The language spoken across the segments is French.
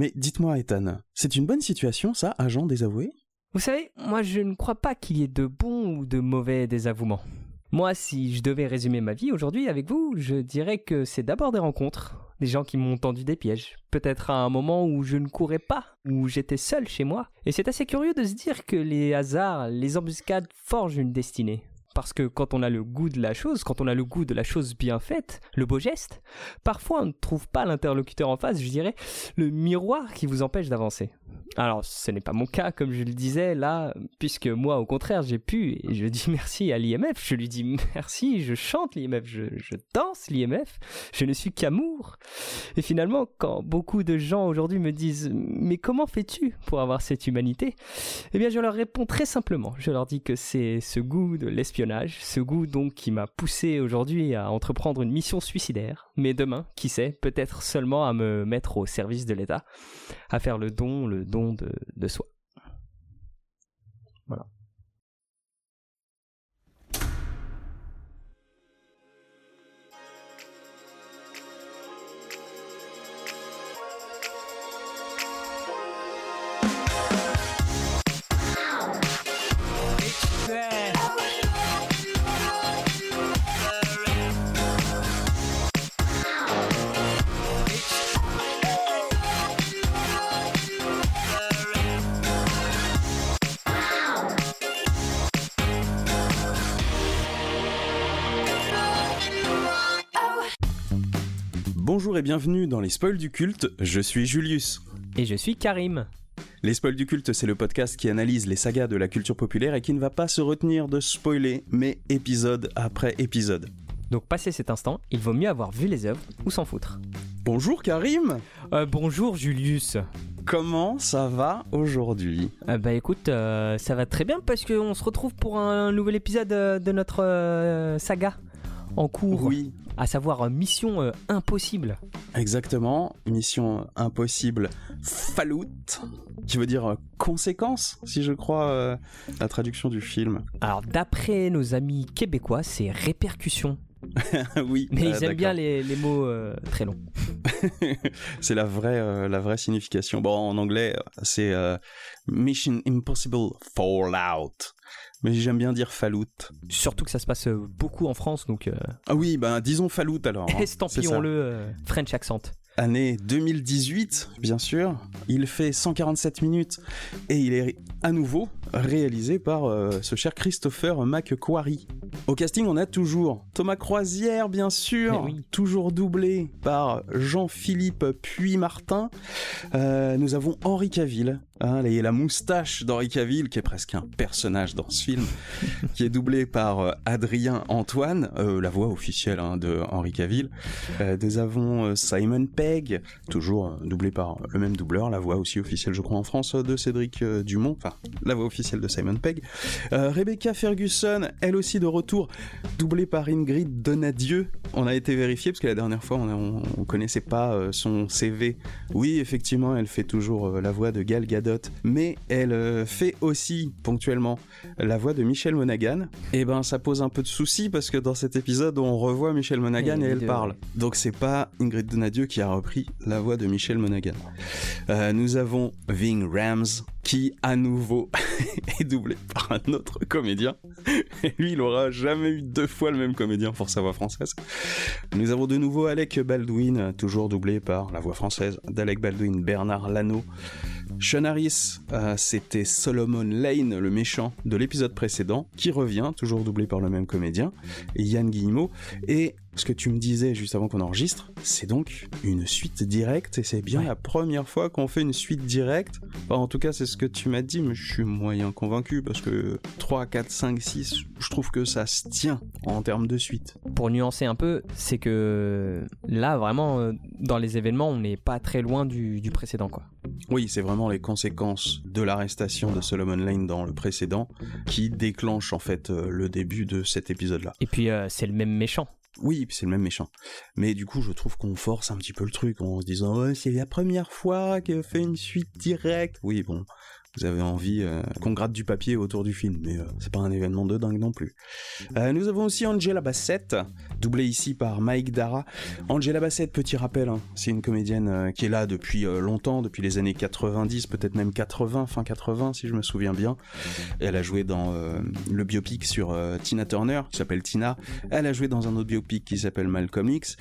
Mais dites-moi, Ethan, c'est une bonne situation, ça, agent désavoué? Vous savez, moi je ne crois pas qu'il y ait de bons ou de mauvais désavouements. Moi, si je devais résumer ma vie aujourd'hui avec vous, je dirais que c'est d'abord des rencontres, des gens qui m'ont tendu des pièges, peut-être à un moment où je ne courais pas, où j'étais seul chez moi. Et c'est assez curieux de se dire que les hasards, les embuscades forgent une destinée. Parce que quand on a le goût de la chose, quand on a le goût de la chose bien faite, le beau geste, parfois on ne trouve pas l'interlocuteur en face, je dirais, le miroir qui vous empêche d'avancer. Alors, ce n'est pas mon cas, comme je le disais là, puisque moi, au contraire, j'ai pu, et je dis merci à l'IMF, je lui dis merci, je chante l'IMF, je, je danse l'IMF, je ne suis qu'amour. Et finalement, quand beaucoup de gens aujourd'hui me disent, mais comment fais-tu pour avoir cette humanité? Eh bien, je leur réponds très simplement, je leur dis que c'est ce goût de l'espionnage, ce goût donc qui m'a poussé aujourd'hui à entreprendre une mission suicidaire, mais demain, qui sait, peut-être seulement à me mettre au service de l'État, à faire le don, le don de, soi. Bonjour et bienvenue dans les spoils du culte, je suis Julius. Et je suis Karim. Les spoils du culte, c'est le podcast qui analyse les sagas de la culture populaire et qui ne va pas se retenir de spoiler, mais épisode après épisode. Donc passé cet instant, il vaut mieux avoir vu les œuvres ou s'en foutre. Bonjour Karim Euh, bonjour Julius. Comment ça va aujourd'hui? Euh, bah écoute, euh, ça va très bien parce qu'on se retrouve pour un nouvel épisode de notre saga en cours, Oui, à savoir euh, Mission euh, Impossible. exactement. Mission impossible Fallout, qui veut dire euh, conséquence, si je crois euh, la traduction du film. Alors d'après nos amis québécois, c'est répercussion. oui, Mais euh, ils aiment bien les, les mots euh, très longs. c'est la vraie, euh, la vraie signification. Bon, en anglais, c'est euh, Mission Impossible Fallout. Mais j'aime bien dire Fallout. Surtout que ça se passe euh, beaucoup en France, donc euh, Ah oui, ben disons Fallout alors. hein. Estampillons-le euh, French accent. Année 2018, bien sûr. Il fait 147 minutes et il est à nouveau réalisé par euh, ce cher Christopher McQuarrie. Au casting, on a toujours Thomas Croisière, bien sûr, oui. toujours doublé par Jean-Philippe Puy-Martin. Euh, nous avons Henri Cavill, hein, la moustache d'Henri Cavill, qui est presque un personnage dans ce film, qui est doublé par euh, Adrien Antoine, la voix officielle hein, de Henri Cavill. Euh, nous avons Simon Pegg, toujours euh, doublé par le même doubleur, la voix aussi officielle, je crois, en France, euh, de Cédric euh, Dumont, enfin, la voix officielle de Simon Pegg. Euh, Rebecca Ferguson, elle aussi de retour, doublée par Ingrid Donadieu. On a été vérifié, parce que la dernière fois, on, on connaissait pas euh, son CV. Oui, effectivement, elle fait toujours euh, la voix de Gal Gadot, mais elle euh, fait aussi, ponctuellement, la voix de Michel Monaghan. Et ben, ça pose un peu de soucis, parce que dans cet épisode, on revoit Michel Monaghan Et elle parle. Donc c'est pas Ingrid Donadieu qui a repris la voix de Michel Monaghan. Euh, nous avons Ving Rams qui à nouveau est doublé par un autre comédien. Et lui, il aura jamais eu deux fois le même comédien pour sa voix française. Nous avons de nouveau Alec Baldwin, toujours doublé par la voix française d'Alec Baldwin, Bernard Lano. Sean Harris, euh, c'était Solomon Lane, le méchant de l'épisode précédent, qui revient, toujours doublé par le même comédien, et Yann Guillemot. Et ce que tu me disais juste avant qu'on enregistre, c'est donc une suite directe, et c'est bien Ouais. la première fois qu'on fait une suite directe. Enfin, en tout cas, c'est ce que tu m'as dit, mais je suis moyen convaincu, parce que 3, 4, 5, 6, je trouve que ça se tient en termes de suite. Pour nuancer un peu, c'est que là, vraiment, euh, dans les événements, on n'est pas très loin du, du précédent, quoi. Oui, c'est vraiment les conséquences de l'arrestation de Solomon Lane dans le précédent qui déclenchent en fait euh, le début de cet épisode-là. Et puis, euh, c'est le même méchant. Oui, c'est le même méchant. Mais du coup, je trouve qu'on force un petit peu le truc en se disant c'est la première fois qu'elle fait une suite directe. Oui, bon, vous avez envie euh, qu'on gratte du papier autour du film, mais euh, c'est pas un événement de dingue non plus. Euh, nous avons aussi Angela Bassett, doublée ici par Mike Dara. Angela Bassett, petit rappel, hein, c'est une comédienne qui est là depuis longtemps, depuis les années 90, peut-être même 80, fin 80 si je me souviens bien. Elle a joué dans le biopic sur Tina Turner, qui s'appelle Tina. Elle a joué dans un autre biopic qui s'appelle Malcolm X.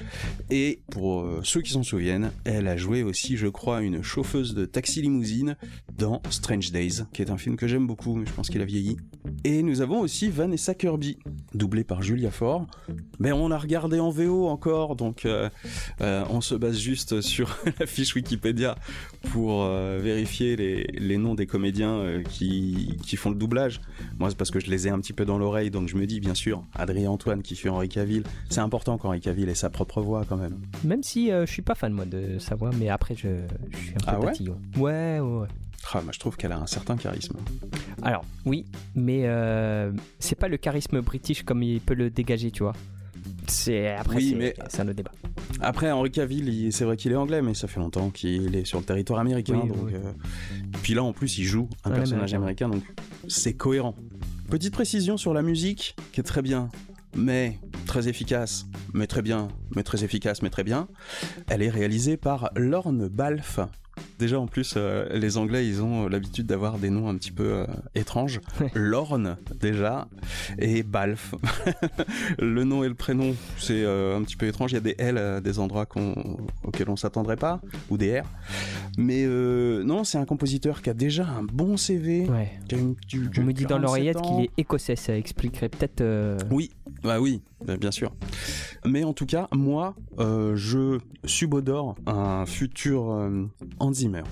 Et pour ceux qui s'en souviennent, elle a joué aussi, je crois, une chauffeuse de taxi limousine dans Strange Days, qui est un film que j'aime beaucoup, mais je pense qu'il a vieilli. Et nous avons aussi Vanessa Kirby, doublée par Julia Ford. Mais on a regardé en VO encore, donc euh, euh, on se base juste sur la fiche Wikipédia pour euh, vérifier les, noms des comédiens qui, font le doublage. Moi, c'est parce que je les ai un petit peu dans l'oreille, donc je me dis, bien sûr, Adrien Antoine qui fait Henri Cavill, c'est important qu'Henri Cavill ait sa propre voix quand même. Même si je suis pas fan, moi, de sa voix, mais après, je, suis un peu ah ouais, ouais, ouais. Ah, moi, je trouve qu'elle a un certain charisme. Alors, oui, mais euh, c'est pas le charisme british comme il peut le dégager, tu vois. C'est après, oui, mais c'est un autre débat. Après, Henri Cavill, c'est vrai qu'il est anglais, mais ça fait longtemps qu'il est sur le territoire américain. donc, euh, Puis là, en plus, il joue un personnage américain, donc c'est cohérent. Petite précision sur la musique, qui est très bien, mais très efficace, mais très bien, mais très efficace, mais très bien. Elle est réalisée par Lorne Balfe, Déjà en plus, euh, les Anglais, ils ont euh, l'habitude d'avoir des noms un petit peu euh, étranges. Lorne déjà et Balf. le nom et le prénom, c'est un petit peu étrange. Il y a des L à des endroits auxquels on s'attendrait pas ou des R. Mais non, c'est un compositeur qui a déjà un bon CV. Ouais. on me dit dans l'oreillette qu'il est écossais. Ça expliquerait peut-être. Oui, bah oui, bien sûr. Mais en tout cas, moi, je subodore un futur Hans Zimmer.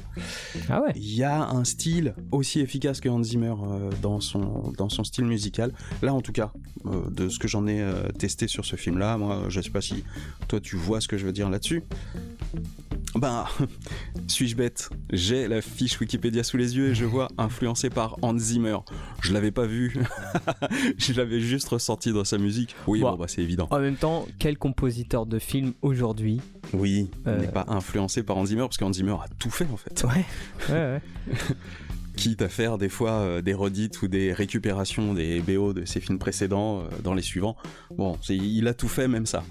Ah ouais. Il y a un style aussi efficace que Hans Zimmer euh, dans son dans son style musical. Là, en tout cas, euh, de ce que j'en ai euh, testé sur ce film-là, moi, je sais pas si toi tu vois ce que je veux dire là-dessus. Ben, suis-je bête? J'ai la fiche Wikipédia sous les yeux et je vois influencé par Hans Zimmer. Je l'avais pas vu. je l'avais juste ressenti dans sa musique. Oui, bon, bah, c'est évident. En même temps, quel compositeur de film aujourd'hui Oui, n'est pas influencé par Hans Zimmer parce qu'Hans Zimmer a tout fait en fait. Ouais, ouais, ouais. quitte à faire des fois euh, des redites ou des récupérations des BO de ses films précédents euh, dans les suivants. Bon, il a tout fait, même ça.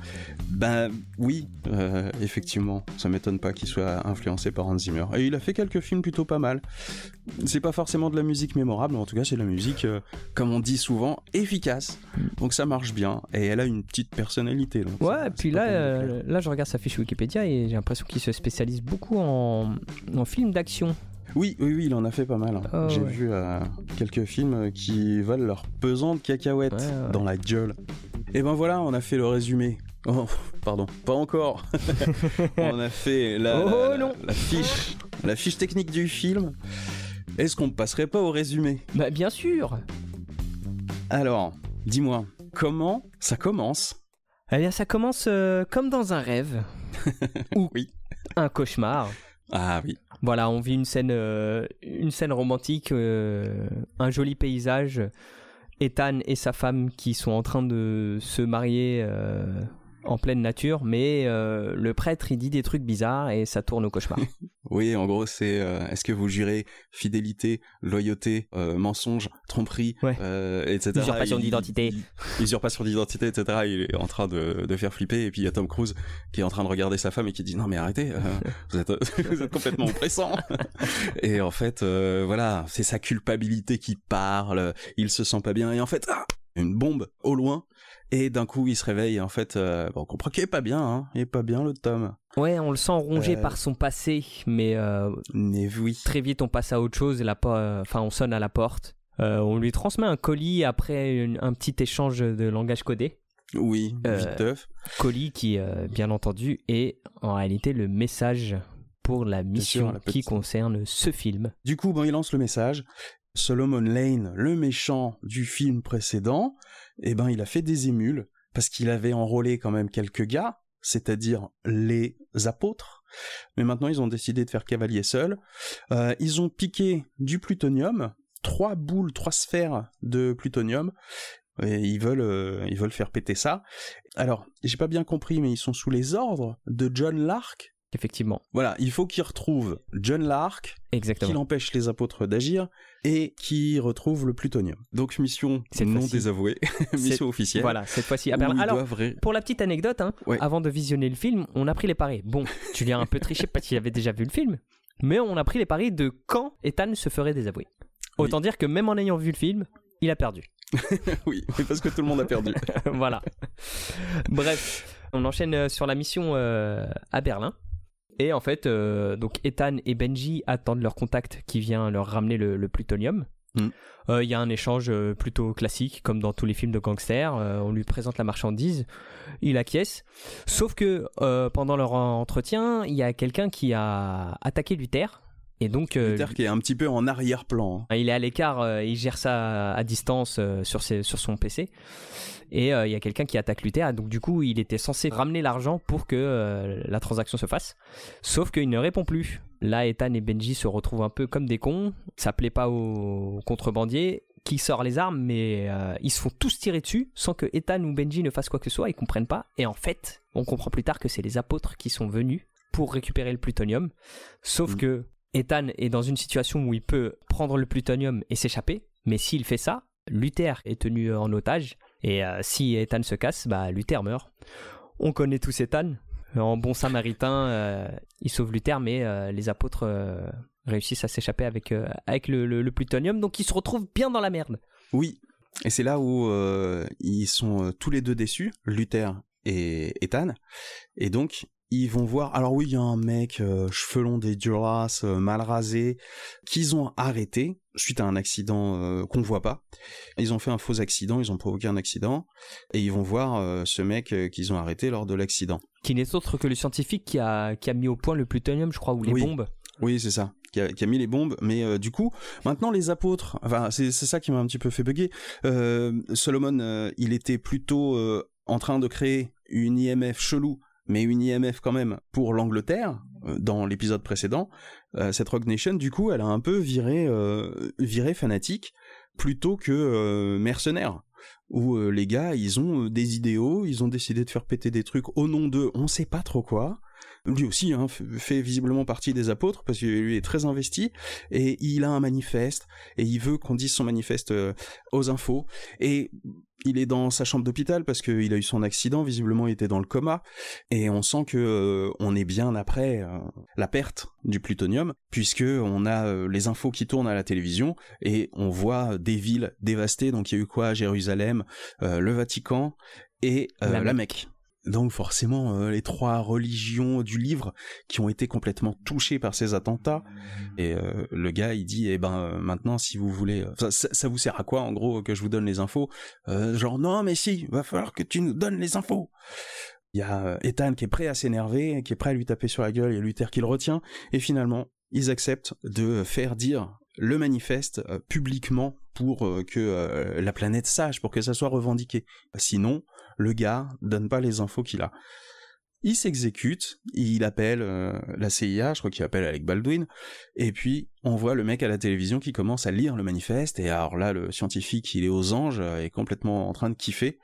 Ben oui, euh, effectivement, ça m'étonne pas qu'il soit influencé par Hans Zimmer. Et il a fait quelques films plutôt pas mal. C'est pas forcément de la musique mémorable, mais en tout cas c'est de la musique, comme on dit souvent, efficace. Donc ça marche bien, et elle a une petite personnalité. ouais, et puis là, là je regarde sa fiche Wikipédia et j'ai l'impression qu'il se spécialise beaucoup en, en films d'action. Oui, oui, oui, il en a fait pas mal. Hein. Oh, J'ai vu euh, quelques films qui valent leur pesant de cacahuètes dans la gueule. Et ben voilà, on a fait le résumé. Oh, pardon, pas encore. on a fait la, oh, la, fiche, la fiche technique du film. Est-ce qu'on ne passerait pas au résumé? Bah bien sûr. Alors, dis-moi, comment ça commence? Eh bien, ça commence euh, comme dans un rêve. ou oui. un cauchemar. Ah oui. Voilà, on vit une scène, euh, une scène romantique, euh, un joli paysage. Ethan et sa femme qui sont en train de se marier euh, en pleine nature, mais le prêtre il dit des trucs bizarres et ça tourne au cauchemar. oui, en gros c'est euh, est-ce que vous jurez fidélité, loyauté, euh, mensonge, tromperie, etc. Usurpation d'identité. Usurpation d'identité, etc. Il est en train de, de, faire flipper et puis il y a Tom Cruise qui est en train de regarder sa femme et qui dit non mais arrêtez, vous êtes, vous, êtes, complètement oppressant. et en fait voilà c'est sa culpabilité qui parle, il se sent pas bien et en fait ah, une bombe au loin et d'un coup, il se réveille. Et en fait, euh, on comprend qu'il est pas bien. Hein. Il est pas bien, le Tom. Ouais, on le sent rongé euh, par son passé, mais, euh, mais oui. très vite, on passe à autre chose. Et là, enfin, on sonne à la porte. on lui transmet un colis après un petit échange de langage codé. Oui, viteuf. Colis qui, bien entendu, est en réalité le message pour la mission qui concerne ce film. Du coup, bon, il lance le message. Solomon Lane, le méchant du film précédent, eh ben il a fait des émules parce qu'il avait enrôlé quand même quelques gars, c'est-à-dire les apôtres. Mais maintenant ils ont décidé de faire cavalier seul. Euh, ils ont piqué du plutonium, trois boules, trois sphères de plutonium. Et ils veulent, euh, ils veulent faire péter ça. Alors, j'ai pas bien compris, mais ils sont sous les ordres de John Lark, Effectivement. Voilà, il faut qu'il retrouve John Lark, Exactement. qu'il empêche les apôtres d'agir et qu'il retrouve le plutonium. Donc mission Cette non désavouée, mission officielle. Voilà, cette fois-ci Alors, ré- pour la petite anecdote, hein, Ouais. avant de visionner le film, on a pris les paris. Bon, Julien a un peu triché parce qu'il avait déjà vu le film, mais on a pris les paris de quand Ethan se ferait désavouer. Autant dire que même en ayant vu le film, il a perdu. oui, mais parce que tout le monde a perdu. voilà. Bref, on enchaîne euh, sur la mission euh, à Berlin. Et en fait, euh, donc Ethan et Benji attendent leur contact qui vient leur ramener le, le plutonium. Mm. Euh, Il y a un échange euh, plutôt classique, comme dans tous les films de gangsters. Euh, on lui présente la marchandise, il acquiesce. Sauf que pendant leur entretien, il y a quelqu'un qui a attaqué Luther. Et donc, euh, Luther qui est un petit peu en arrière-plan. hein. il est à l'écart, euh, il gère ça à distance euh, sur, ses- sur son PC. Et euh, il y a quelqu'un qui attaque Luther. Donc du coup, il était censé ramener l'argent pour que la transaction se fasse. Sauf qu'il ne répond plus. Là, Ethan et Benji se retrouvent un peu comme des cons. Ça plaît pas aux contrebandiers qui sort les armes, mais ils se font tous tirer dessus sans que Ethan ou Benji ne fassent quoi que ce soit. Ils comprennent pas. Et en fait, on comprend plus tard que c'est les apôtres qui sont venus pour récupérer le plutonium. Sauf Mm. que Ethan est dans une situation où il peut prendre le plutonium et s'échapper, mais s'il fait ça, Luther est tenu en otage, et euh, si Ethan se casse, bah Luther meurt. On connaît tous Ethan. En bon samaritain, euh, il sauve Luther, mais euh, les apôtres réussissent à s'échapper avec, avec le, le- le plutonium, donc ils se retrouvent bien dans la merde. Oui, et c'est là où ils sont tous les deux déçus, Luther et Ethan, et donc ils vont voir. Alors oui, il y a un mec euh, cheveux longs des Duras, euh, mal rasé, qu'ils ont arrêté suite à un accident euh, qu'on voit pas. Ils ont fait un faux accident, ils ont provoqué un accident, et ils vont voir euh, ce mec euh, qu'ils ont arrêté lors de l'accident. Qui n'est autre que le scientifique qui a, qui a mis au point le plutonium, je crois, ou les Oui. bombes. Oui, c'est ça. Qui a, qui a mis les bombes, mais euh, du coup, maintenant les apôtres, enfin c'est c'est ça qui m'a un petit peu fait bugger. Euh, Solomon, euh, il était plutôt en train de créer une IMF chelou, mais une IMF quand même pour l'Angleterre euh, dans l'épisode précédent. Euh, cette Rock Nation, du coup, elle a un peu viré, euh, viré fanatique plutôt que mercenaire. Où les gars, ils ont des idéaux, ils ont décidé de faire péter des trucs au nom d'eux, on sait pas trop quoi lui aussi hein, fait visiblement partie des apôtres parce que lui est très investi et il a un manifeste et il veut qu'on dise son manifeste euh, aux infos. Et il est dans sa chambre d'hôpital parce qu'il a eu son accident visiblement il était dans le coma et on sent que euh, on est bien après euh, la perte du plutonium puisque on a euh, les infos qui tournent à la télévision et on voit des villes dévastées. Donc il y a eu quoi? Jérusalem le Vatican et la Mecque donc forcément, euh, les trois religions du livre qui ont été complètement touchées par ces attentats. Et euh, le gars, il dit, eh ben euh, maintenant, si vous voulez, ça, vous sert à quoi, en gros, que je vous donne les infos? Genre, non, mais si, va falloir que tu nous donnes les infos. Il y a Ethan qui est prêt à s'énerver, qui est prêt à lui taper sur la gueule, il y a Luther qui le retient. Et finalement, ils acceptent de faire dire le manifeste publiquement pour que la planète sache, pour que ça soit revendiqué. Sinon, le gars donne pas les infos qu'il a. Il s'exécute, il appelle euh, la CIA, je crois qu'il appelle Alec Baldwin, et puis on voit le mec à la télévision qui commence à lire le manifeste, et alors là, le scientifique, il est aux anges, euh, est complètement en train de kiffer.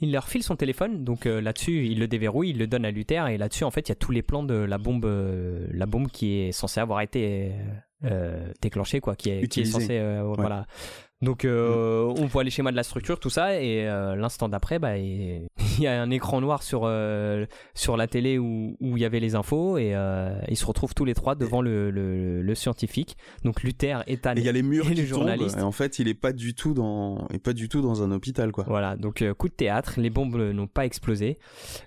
Il leur file son téléphone, donc euh, là-dessus, il le déverrouille, il le donne à Luther, et là-dessus, en fait, il y a tous les plans de la bombe, euh, la bombe qui est censée avoir été euh, déclenchée, quoi, qui est, qui est Utilisée. censée, euh, voilà. Donc, euh, on voit les schémas de la structure, tout ça, et euh, l'instant d'après, bah, il y a un écran noir sur euh, sur la télé où où il y avait les infos, et euh, ils se retrouvent tous les trois devant le, le, le scientifique. Donc Luther, Ethan Et il y a les murs et le qui tombent, journaliste. et en fait, il est pas du tout dans, il est pas du tout dans un hôpital, quoi. Voilà, donc euh, coup de théâtre, les bombes n'ont pas explosé,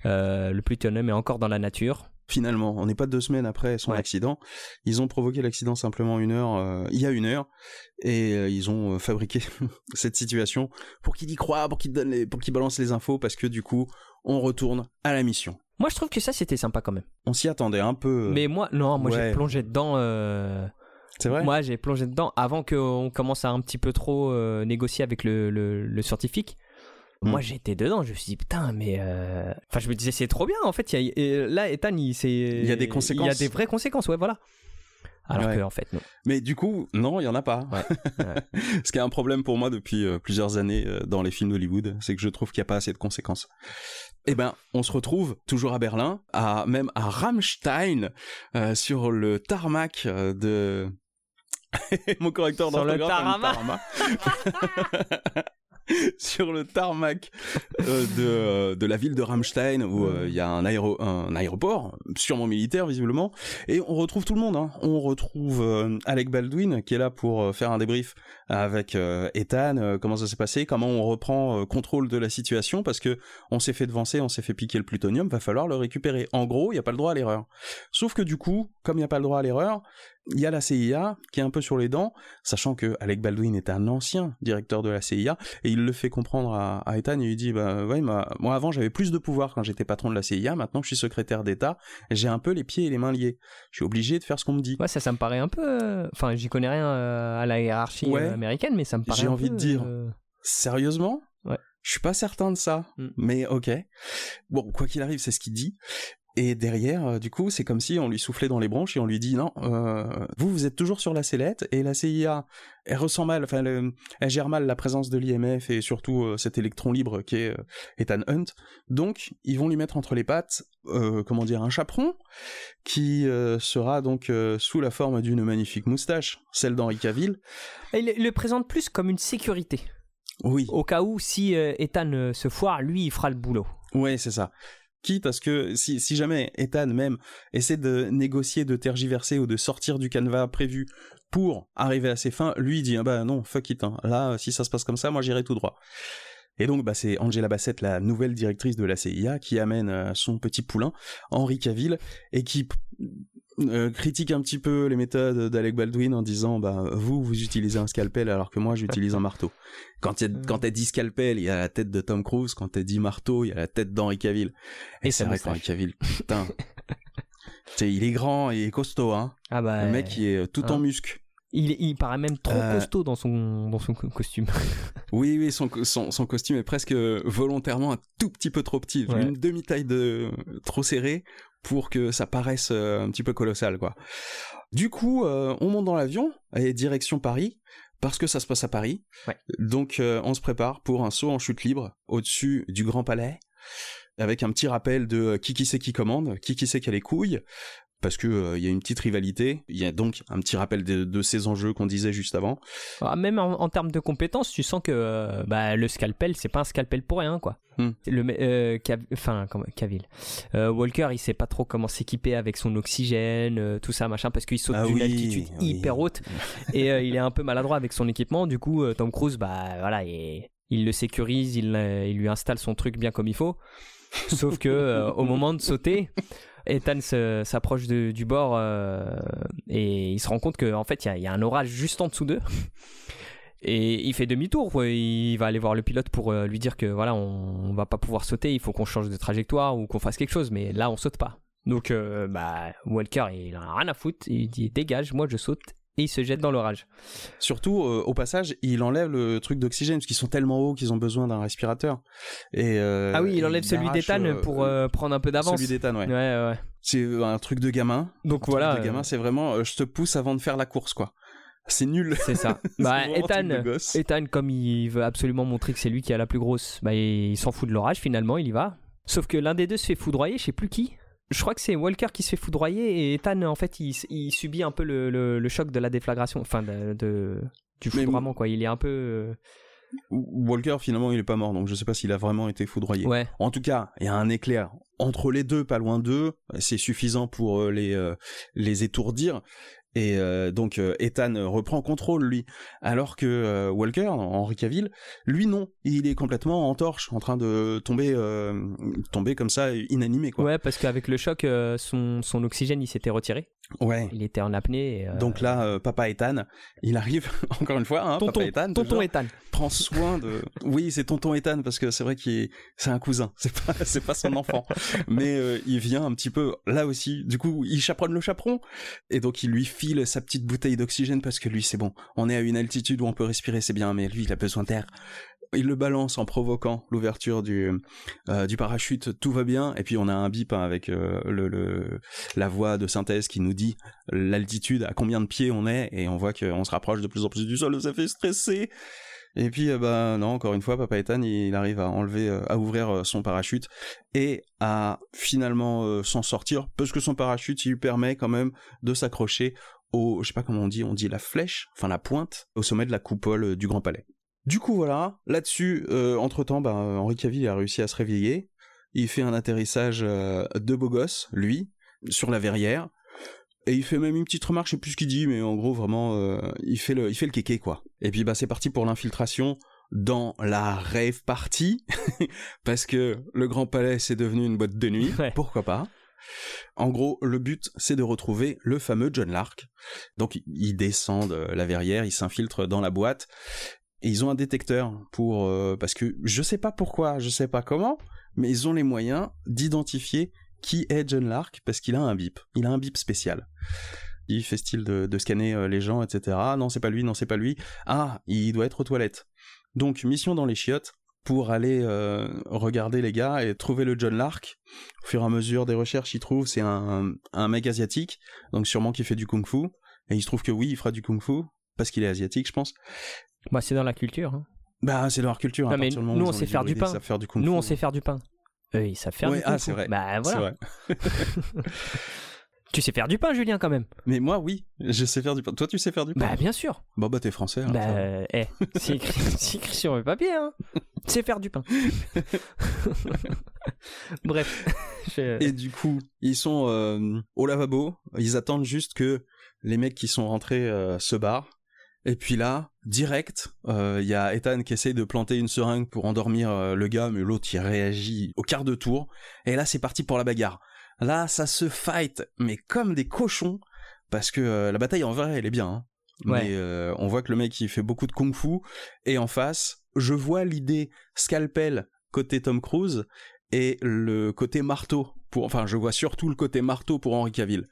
Euh, le plutonium est encore dans la nature. Finalement, on n'est pas deux semaines après son Ouais. accident. Ils ont provoqué l'accident simplement une heure, euh, il y a une heure, et euh, ils ont euh, fabriqué cette situation pour qu'il y croit, pour qu'il donne, les, pour qu'il balance les infos, parce que du coup, on retourne à la mission. Moi je trouve que ça c'était sympa quand même. On s'y attendait un peu. Mais moi, non, moi ouais. j'ai plongé dedans. c'est vrai. Moi j'ai plongé dedans avant qu'on commence à un petit peu trop négocier avec le, le, le scientifique. Moi j'étais dedans, je me suis dit putain, mais. euh, Enfin, je me disais c'est trop bien en fait. il y a- et là, Ethan, il, c'est- Il y a des Il y a conséquences. des vraies conséquences, ouais, voilà. Alors Ouais. que en fait, non. Mais du coup, non, il y en a pas. Ouais. Ce qui est un problème pour moi depuis euh, plusieurs années euh, dans les films d'Hollywood, c'est que je trouve qu'il n'y a pas assez de conséquences. eh ben, on se retrouve toujours à Berlin, à même à Rammstein, euh, sur le tarmac de mon correcteur Sur le d'orthographe sur le tarmac euh, de, euh, de la ville de Rammstein où euh, il y a un, aéro, un aéroport, sûrement militaire visiblement, et on retrouve tout le monde. hein. On retrouve Alec Baldwin qui est là pour faire un débrief avec Ethan, comment ça s'est passé, comment on reprend contrôle de la situation parce que on s'est fait devancer, on s'est fait piquer le plutonium, va falloir le récupérer. En gros, il n'y a pas le droit à l'erreur. Sauf que du coup, comme il n'y a pas le droit à l'erreur, il y a la CIA qui est un peu sur les dents, sachant que Alec Baldwin est un ancien directeur de la CIA, et il le fait comprendre à, à Ethan, et il lui dit, bah ouais, moi avant j'avais plus de pouvoir quand j'étais patron de la CIA, maintenant que je suis secrétaire d'État, j'ai un peu les pieds et les mains liés. Je suis obligé de faire ce qu'on me dit. Ouais, ça, ça me paraît un peu. euh, Enfin, j'y connais rien euh, à la hiérarchie Ouais. euh, américaine, mais ça me paraît. J'ai envie peu, de dire. euh, Sérieusement? Ouais. Je suis pas certain de ça, Mm. mais ok. Bon, quoi qu'il arrive, c'est ce qu'il dit. Et derrière, euh, du coup, c'est comme si on lui soufflait dans les branches et on lui dit non, euh, vous, vous êtes toujours sur la sellette et la CIA, elle ressent mal, enfin, elle, elle gère mal la présence de l'IMF et surtout euh, cet électron libre qui est euh, Ethan Hunt. Donc, ils vont lui mettre entre les pattes, comment dire, un chaperon qui sera donc sous la forme d'une magnifique moustache, celle d'Henri Cavill. Il le- présente plus comme une sécurité. Oui. Au cas où, si Ethan se foire, lui, il fera le boulot. Ouais, c'est ça. Quitte à ce que si, jamais Ethan même essaie de négocier, de tergiverser ou de sortir du canevas prévu pour arriver à ses fins, lui dit ah bah non fuck it hein. là si ça se passe comme ça moi j'irai tout droit. Et donc bah c'est Angela Bassett la nouvelle directrice de la CIA qui amène euh, son petit poulain Henri Cavill et qui euh, critique un petit peu les méthodes d'Alec Baldwin en disant bah vous vous utilisez un scalpel alors que moi j'utilise un marteau. Quand il quand dit scalpel, il y a la tête de Tom Cruise, quand elle dit marteau, il y a la tête d'Henri Cavill. Et, Et c'est vrai qu'Henri Cavill, putain. Il est grand et costaud hein. Ah bah. Le mec il est euh, tout en hein. muscle. il, il paraît même trop Euh, costaud dans son, dans son co- costume. Oui, oui, son, son, son costume est presque volontairement un tout petit peu trop petit, Ouais. une demi-taille de trop serrée pour que ça paraisse euh, un petit peu colossal, quoi. Du coup, euh, on monte dans l'avion et direction Paris parce que ça se passe à Paris. Ouais. Donc, euh, on se prépare pour un saut en chute libre au-dessus du Grand Palais avec un petit rappel de qui qui c'est qui commande, qui qui c'est qui a les couilles. Parce que euh, il y a une petite rivalité, il y a donc un petit rappel de, de ces enjeux qu'on disait juste avant. Ah, même en, en termes de compétences, tu sens que euh, bah, le scalpel, c'est pas un scalpel pour rien, quoi. Hmm. Le, euh, Cav- enfin, Cavill. Euh, Walker, il sait pas trop comment s'équiper avec son oxygène, euh, tout ça, machin, parce qu'il saute Ah d'une oui, altitude oui. hyper haute et euh, il est un peu maladroit avec son équipement. Du coup, euh, Tom Cruise, bah voilà, il, il le sécurise, il, euh, il lui installe son truc bien comme il faut. Sauf que euh, au moment de sauter, Ethan s'approche du bord euh, et il se rend compte qu'en fait il y a- un orage juste en dessous d'eux. Et il fait demi-tour, il va aller voir le pilote pour euh, lui dire que voilà, on, on va pas pouvoir sauter, il faut qu'on change de trajectoire ou qu'on fasse quelque chose, mais là on saute pas. Donc euh, bah Walker il en a rien à foutre, il dit dégage, moi je saute et il se jette dans l'orage. Surtout, euh, au passage, il enlève le truc d'oxygène, parce qu'ils sont tellement hauts qu'ils ont besoin d'un respirateur. Et, euh, ah oui, il enlève celui d'Ethan euh, pour euh, prendre un peu d'avance. Celui d'Ethan, ouais. Ouais, ouais. C'est un truc de gamin. Donc voilà, de gamin, c'est vraiment, je te pousse avant de faire la course, quoi. C'est nul. c'est ça. Bah, Ethan. Ethan, comme il veut absolument montrer que c'est lui qui a la plus grosse, bah, il s'en fout de l'orage finalement, il y va. Sauf que l'un des deux se fait foudroyer, je sais plus qui. Je crois que c'est Walker qui se fait foudroyer et Ethan, en fait, il, il subit un peu le, le- le choc de la déflagration, enfin, de, de- du foudroiement, quoi. Il est un peu. euh, Walker, finalement, il est pas mort, donc je sais pas s'il a vraiment été foudroyé. Ouais, En tout cas, il y a un éclair entre les deux, pas loin d'eux. C'est suffisant pour euh, les euh, les étourdir. Et euh, donc euh, Ethan euh, reprend contrôle lui, alors que Walker, Henri Cavill, lui non, il est complètement en torche, en train de tomber tomber comme ça inanimé quoi. ouais, parce qu'avec le choc, son, son oxygène, il s'était retiré. Ouais. Il était en apnée. euh, Donc là, euh, papa Ethan, il arrive encore une fois, hein, tonton, papa Ethan, tonton Ethan. prend soin de. Oui, c'est tonton Ethan parce que c'est vrai qu'il est... c'est un cousin, c'est pas c'est pas son enfant, mais euh, il vient un petit peu là aussi. Du coup, il chaperonne le chaperon et donc il lui file sa petite bouteille d'oxygène parce que lui c'est bon, on est à une altitude où on peut respirer, c'est bien, mais lui il a besoin d'air. Il le balance en provoquant l'ouverture du euh, du parachute, tout va bien. Et puis on a un bip hein, avec euh, le, la voix de synthèse qui nous dit l'altitude, à combien de pieds on est, et on voit qu'on se rapproche de plus en plus du sol. Ça fait stresser. Et puis, euh, bah non, encore une fois, Papa Ethan, il arrive à enlever, à ouvrir son parachute et à finalement s'en sortir, parce que son parachute, lui permet quand même de s'accrocher au, je sais pas comment on dit, on dit la flèche, enfin la pointe, au sommet de la coupole du Grand Palais. Du coup, voilà, là-dessus, entre-temps, bah, Henri Cavill a réussi à se réveiller. Il fait un atterrissage de beau gosse, lui, sur la verrière. Et il fait même une petite remarque, je sais plus ce qu'il dit, mais en gros vraiment, euh, il fait le, il fait le kéké quoi. Et puis bah c'est parti pour l'infiltration dans la rave party, parce que le Grand Palais c'est devenu une boîte de nuit, pourquoi pas? En gros, le but, c'est de retrouver le fameux John Lark. Donc, ils descendent euh, la verrière, ils s'infiltrent dans la boîte, et ils ont un détecteur pour, euh, parce que je sais pas pourquoi, je sais pas comment, mais ils ont les moyens d'identifier qui est John Lark parce qu'il a un bip. Il a un bip spécial. Il fait style de, scanner euh, les gens, etc. Non, c'est pas lui, non, c'est pas lui. Ah, il doit être aux toilettes. Donc, mission dans les chiottes pour aller euh, regarder les gars et trouver le John Lark. Au fur et à mesure des recherches, il trouve c'est un, un mec asiatique, donc sûrement qui fait du kung-fu. Et il se trouve que oui, il fera du kung-fu parce qu'il est asiatique, je pense. Bah, c'est dans la culture. Hein. Bah, c'est dans leur culture. Non, mais nous, on sait faire du pain. Nous, on sait faire du pain. Eux, ils savent faire du pain. Ah, c'est vrai. Bah voilà. tu sais faire du pain, Julien, quand même. Mais moi, oui, je sais faire du pain. Toi, tu sais faire du pain? Bah bien sûr. Bon, bah t'es français. Hein, bah, eh, c'est écrit, sur le papier, hein. Tu sais faire du pain. Bref. Et du coup, ils sont euh, au lavabo. Ils attendent juste que les mecs qui sont rentrés euh, se barrent. Et puis là, direct, il euh, y a Ethan qui essaye de planter une seringue pour endormir euh, le gars, mais l'autre il réagit au quart de tour. Et là, c'est parti pour la bagarre. Là, ça se fight, mais comme des cochons, parce que euh, la bataille en vrai, elle est bien. Hein. Mais on voit que le mec il fait beaucoup de kung-fu. Et en face, je vois l'idée scalpel côté Tom Cruise et le côté marteau. Pour, enfin, je vois surtout le côté marteau pour Henry Cavill.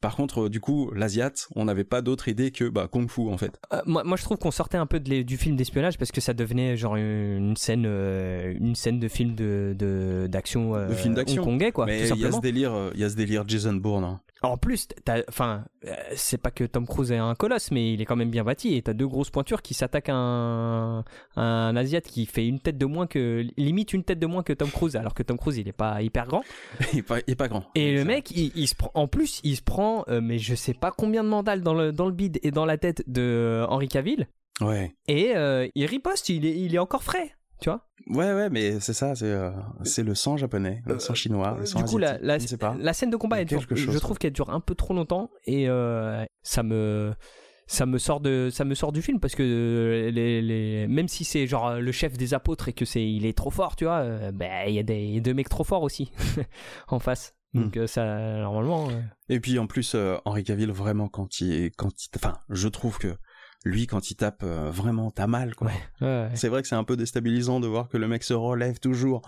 Par contre, euh, du coup, l'Asiat, on n'avait pas d'autre idée que bah, Kung Fu en fait. Euh, moi, moi, je trouve qu'on sortait un peu de du film d'espionnage parce que ça devenait genre une scène, euh, une scène de film de d'action, de, film d'action hongkongais quoi. Mais il y a ce délire, il y a ce délire Jason Bourne. Hein. En plus, enfin, euh, c'est pas que Tom Cruise est un colosse, mais il est quand même bien bâti. Et t'as deux grosses pointures qui s'attaquent à un, un Asiate qui fait une tête de moins que, limite une tête de moins que Tom Cruise, alors que Tom Cruise il est pas hyper grand. il, est pas, il est pas grand. Et le mec, il, se prend, en plus, il se prend, euh, mais je sais pas combien de mandales dans le, dans le bide et dans la tête de euh, Henri Cavill. Ouais. Et il riposte, il est, il est encore frais tu vois? Ouais, ouais, mais c'est ça, c'est euh, c'est le sang japonais, le sang chinois, le sang Du coup, la, la, la, scène de combat, je trouve qu'elle dure un peu trop longtemps et euh, ça me ça me sort de ça me sort du film parce que les, les même si c'est genre le chef des apôtres et que c'est il est trop fort tu vois euh, ben il y a des deux mecs trop forts aussi en face. Hmm. donc ça normalement et puis en plus Henri Cavill vraiment quand il quand il, enfin je trouve que lui quand il tape euh, vraiment t'as mal quoi. C'est vrai que c'est un peu déstabilisant de voir que le mec se relève toujours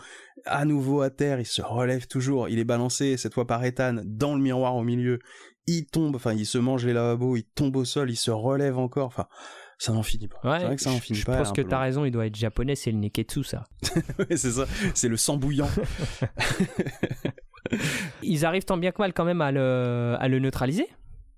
à nouveau à terre, il se relève toujours, il est balancé cette fois par Ethan dans le miroir au milieu, il tombe, enfin il se mange les lavabos, il tombe au sol, il se relève encore, enfin ça n'en finit pas. c'est vrai que ça n'en finit pas. Je pense que t'as raison, il doit être japonais, c'est le neketsu ça. ouais, c'est ça, c'est le sang bouillant. Ils arrivent tant bien que mal quand même à le, à le neutraliser.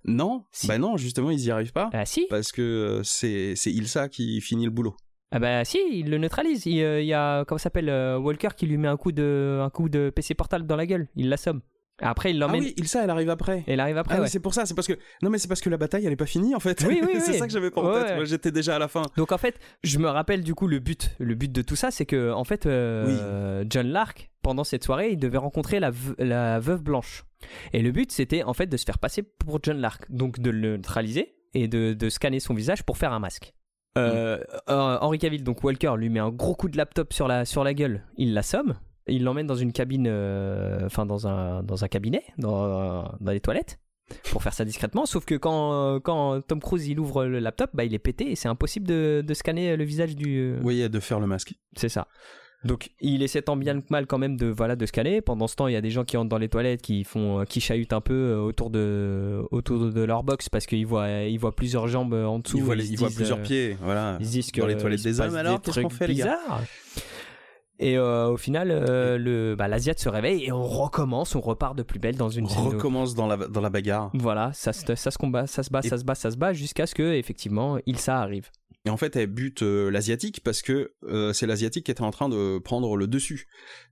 Non, bah non, justement, ils y arrivent pas. Ah si. Parce que euh, c'est Ilsa qui finit le boulot. Ah bah si, il le neutralise. Il, euh, y a comment s'appelle euh, Walker qui lui met un coup de un coup de PC portable dans la gueule. Il l'assomme. Après, il l'emmène. Ah oui, Ilsa, elle arrive après. Elle arrive après. Ah oui, c'est pour ça. C'est parce que non, mais c'est parce que la bataille, elle est pas finie en fait. Oui, oui, c'est ça que j'avais pas en tête. Moi, j'étais déjà à la fin. Donc en fait, je me rappelle du coup le but. Le but de tout ça, c'est que en fait, John Lark, pendant cette soirée, il devait rencontrer la, la veuve blanche. Et le but, c'était en fait de se faire passer pour John Lark, donc de le neutraliser et de, scanner son visage pour faire un masque. Euh, mm. euh, Henri Cavill, donc Walker, lui met un gros coup de laptop sur la, sur la gueule, il l'assomme, il l'emmène dans une cabine, euh, enfin dans, un, dans un cabinet, dans, dans les toilettes, pour faire ça discrètement. Sauf que quand, quand Tom Cruise il ouvre le laptop, bah, il est pété et c'est impossible de, de, scanner le visage du. Oui, de faire le masque. C'est ça. Donc il essaie tant bien que mal quand même de voilà de scanner. Pendant ce temps, il y a des gens qui entrent dans les toilettes, qui font, qui chahutent un peu euh, autour de autour de leur box parce qu'ils voient ils voient plusieurs jambes en dessous. Ils voient, ils voient plusieurs euh, pieds, voilà. Ils disent que dans les toilettes des hommes. Alors qu'est-ce qu'on fait les gars et euh, au final, le bah, l'Asiate se réveille et on recommence, on repart de plus belle dans une. On recommence dans la dans la bagarre. Voilà, ça se ça se combat, ça se bat, ça se bat, ça se bat jusqu'à ce que effectivement il ça arrive. Et en fait, elle bute euh, l'asiatique parce que euh, c'est l'asiatique qui était en train de prendre le dessus.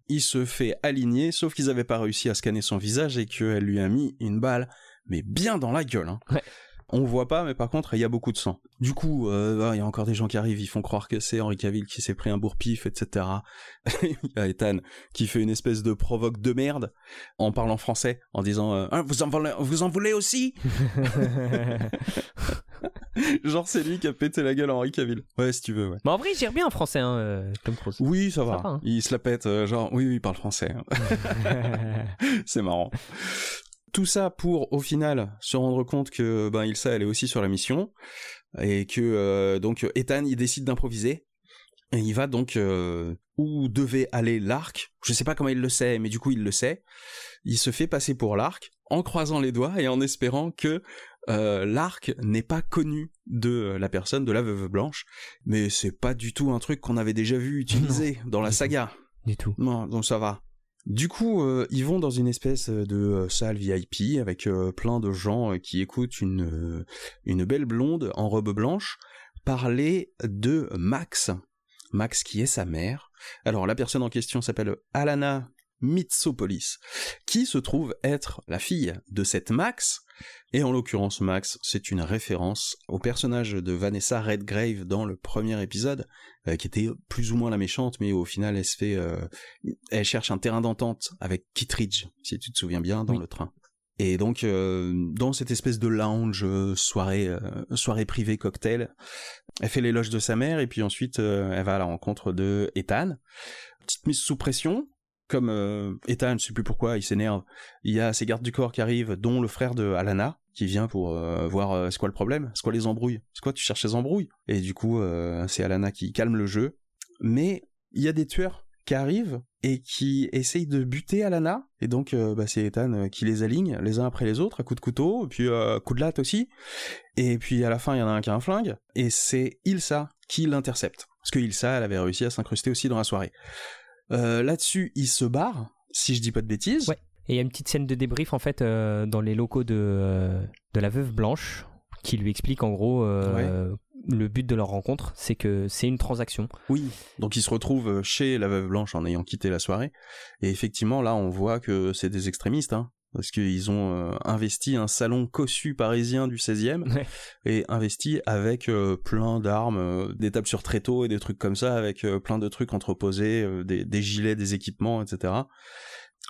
Il se fait aligner, sauf qu'ils n'avaient pas réussi à scanner son visage et qu'elle lui a mis une balle, mais bien dans la gueule. Hein. Ouais. On voit pas, mais par contre, il y a beaucoup de sang. Du coup, euh, il y a encore des gens qui arrivent, ils font croire que c'est Henri Cavill qui s'est pris un bourre-pif, etc. Il y a Ethan qui fait une espèce de provoque de merde en parlant français, en disant euh, Ah, vous, en voulez, vous en voulez aussi? Genre, c'est lui qui a pété la gueule à Henri Cavill. Ouais, si tu veux, ouais. Mais en vrai, il gère bien en français, hein, euh, Tom Cruise. Oui, ça va. va, hein. Il se la pète, euh, genre, oui, oui, il parle français. hein. c'est marrant. Tout ça pour, au final, se rendre compte que ben Ilsa, elle est aussi sur la mission et que euh, donc Ethan, il décide d'improviser et il va donc euh, où devait aller l'arc. Je sais pas comment il le sait, mais du coup il le sait. Il se fait passer pour l'arc en croisant les doigts et en espérant que euh, l'arc n'est pas connu de la personne, de la veuve blanche. Mais c'est pas du tout un truc qu'on avait déjà vu utilisé dans la tout. saga. du tout. Non, donc ça va. Du coup, euh, ils vont dans une espèce de euh, salle VIP avec euh, plein de gens euh, qui écoutent une, euh, une belle blonde en robe blanche parler de Max. Max qui est sa mère. Alors la personne en question s'appelle Alana Mitsopolis, qui se trouve être la fille de cette Max. Et en l'occurrence, Max, c'est une référence au personnage de Vanessa Redgrave dans le premier épisode, euh, qui était plus ou moins la méchante, mais au final, elle se fait, euh, elle cherche un terrain d'entente avec Kittridge, si tu te souviens bien, dans Oui. le train. Et donc, euh, dans cette espèce de lounge, soirée, soirée privée cocktail, elle fait l'éloge de sa mère, et puis ensuite, elle va à la rencontre de Ethan. Petite mise sous pression, comme euh, Ethan, je sais plus pourquoi, il s'énerve. Il y a ses gardes du corps qui arrivent, dont le frère de Alana, qui vient pour euh, voir euh, c'est quoi le problème, c'est quoi les embrouilles, c'est quoi tu cherches les embrouilles? Et du coup, euh, c'est Alana qui calme le jeu. Mais il y a des tueurs qui arrivent et qui essayent de buter Alana. Et donc, bah, c'est Ethan qui les aligne les uns après les autres, à coups de couteau, et puis euh, coup de latte aussi. Et puis à la fin, il y en a un qui a un flingue, et c'est Ilsa qui l'intercepte. Parce que Ilsa, elle avait réussi à s'incruster aussi dans la soirée. Euh, Là-dessus, il se barre, si je dis pas de bêtises. Ouais. Et il y a une petite scène de débrief en fait euh, dans les locaux de, euh, de la veuve blanche qui lui explique en gros le but de leur rencontre, c'est que c'est une transaction. Oui. Donc il se retrouve chez la veuve blanche en ayant quitté la soirée. Et effectivement, là, on voit que c'est des extrémistes, hein. Parce qu'ils ont euh, investi un salon cossu parisien du 16e Ouais. et investi avec euh, plein d'armes, euh, des tables sur tréteau et des trucs comme ça, avec plein de trucs entreposés, des, des gilets, des équipements, etc.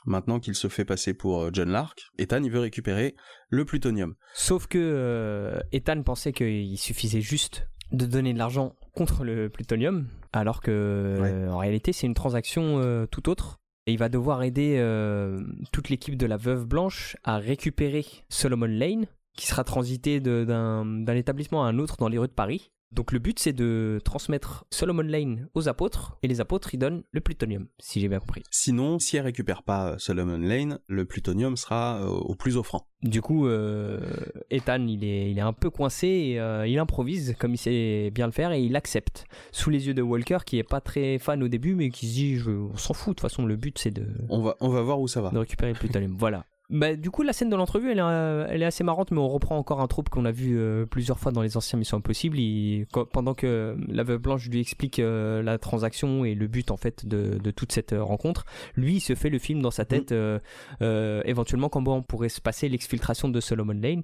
Maintenant qu'il se fait passer pour John Lark, Ethan il veut récupérer le plutonium. Sauf que Ethan pensait qu'il suffisait juste de donner de l'argent contre le plutonium, alors que en réalité c'est une transaction tout autre. Et il va devoir aider euh, toute l'équipe de la Veuve Blanche à récupérer Solomon Lane, qui sera transité d'un établissement à un autre dans les rues de Paris. Donc le but c'est de transmettre Solomon Lane aux apôtres, et les apôtres ils donnent le plutonium, si j'ai bien compris. Sinon, si elle récupère pas euh, Solomon Lane, le plutonium sera euh, au plus offrant. Du coup, euh, Ethan, il est, il est un peu coincé et euh, il improvise comme il sait bien le faire et il accepte. Sous les yeux de Walker, qui est pas très fan au début, mais qui se dit, je, on s'en fout, de toute façon, le but c'est de, On va, on va voir où ça va. de récupérer le plutonium. voilà. Bah, du coup, la scène de l'entrevue, elle, est, euh, elle est assez marrante, mais on reprend encore un troupe qu'on a vu euh, plusieurs fois dans les anciens Missions Impossibles. Il- quand- pendant que la veuve blanche lui explique euh, la transaction et le but en fait de, de toute cette euh, rencontre, lui, il se fait le film dans sa tête, euh, euh, éventuellement comment pourrait se passer l'exfiltration de Solomon Lane.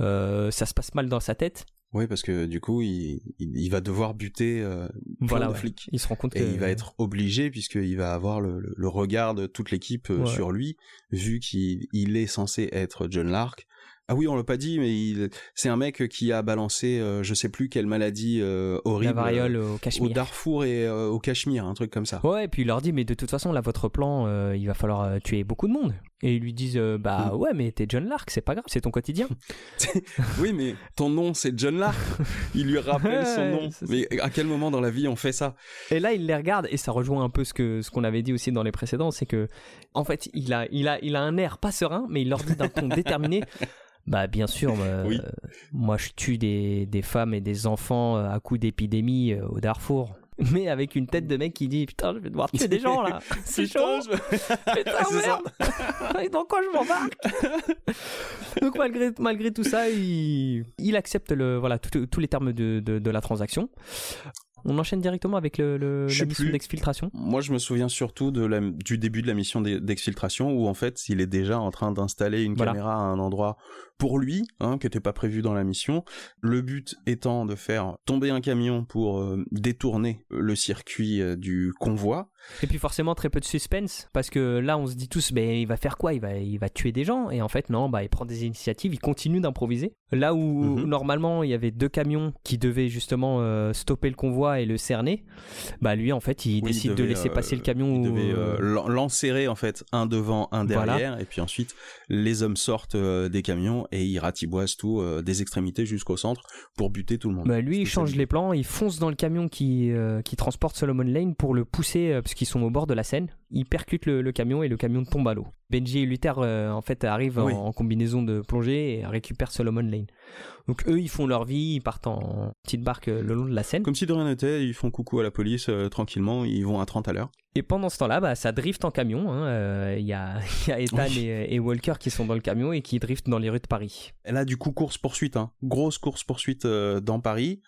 Euh, ça se passe mal dans sa tête. Oui, parce que du coup, il, il, il va devoir buter euh, plein Voilà, de ouais. flics. Il se rend compte que Et il va être obligé, puisqu'il va avoir le, le- le regard de toute l'équipe euh, Ouais. sur lui, vu qu'il il est censé être John Lark. Ah oui, on l'a pas dit, mais c'est un mec qui a balancé, euh, je sais plus quelle maladie euh, horrible, la variole au euh, au Cachemire. Darfour et au Cachemire, un truc comme ça. Ouais, et puis il leur dit, mais de toute façon, là, votre plan, il va falloir tuer beaucoup de monde. Et ils lui disent, euh, bah Mm. ouais, mais t'es John Lark, c'est pas grave, c'est ton quotidien. Oui, mais ton nom c'est John Lark. Il lui rappelle son nom. Mais à quel moment dans la vie on fait ça? Et là, il les regarde, et ça rejoint un peu ce que ce qu'on avait dit aussi dans les précédents, c'est que, en fait, il a, il a, il a un air pas serein, mais il leur dit d'un ton déterminé. Bah bien sûr, euh, Oui. moi je tue des, des femmes et des enfants euh, à coups d'épidémie euh, au Darfour. Mais avec une tête de mec qui dit putain, je vais devoir tuer des gens là. C'est chaud. Putain, merde. Dans quoi je m'embarque Donc malgré malgré tout ça, il, il accepte le voilà tous les termes de, de, de la transaction. On enchaîne directement avec le, la mission d'exfiltration. Moi, je me souviens surtout de la, du début de la mission d'exfiltration où en fait, il est déjà en train d'installer une caméra à un endroit pour lui, hein, qui n'était pas prévu dans la mission. Le but étant de faire tomber un camion pour euh, détourner le circuit euh, du convoi. Et puis forcément très peu de suspense parce que là on se dit tous ben il va faire quoi? Il va il va tuer des gens et en fait non bah il prend des initiatives il continue d'improviser là où mhm. normalement il y avait deux camions qui devaient justement euh, stopper le convoi et le cerner bah lui en fait il décide de laisser passer le camion il devait l'enserrer en fait un devant un derrière et puis ensuite les hommes sortent des camions et il ratiboise tout euh, des extrémités jusqu'au centre pour buter tout le monde. Bah, lui, il change les plans, il fonce dans le camion qui, euh, qui transporte Solomon Lane pour le pousser, euh, parce qu'ils sont au bord de la Seine. Il percute le, camion et le camion tombe à l'eau. Benji et Luther, en fait, arrivent en, combinaison de plongée et récupèrent Solomon Lane. Donc eux, ils font leur vie, ils partent en petite barque le long de la Seine. Comme si de rien n'était, ils font coucou à la police tranquillement, ils vont à 30 à l'heure. Et pendant ce temps-là, bah, ça drift en camion. Il hein. euh, y, a, y, a, Ethan et, Walker qui sont dans le camion et qui driftent dans les rues de Paris. Et là, du coup, course-poursuite. Hein. Grosse course-poursuite euh, dans Paris.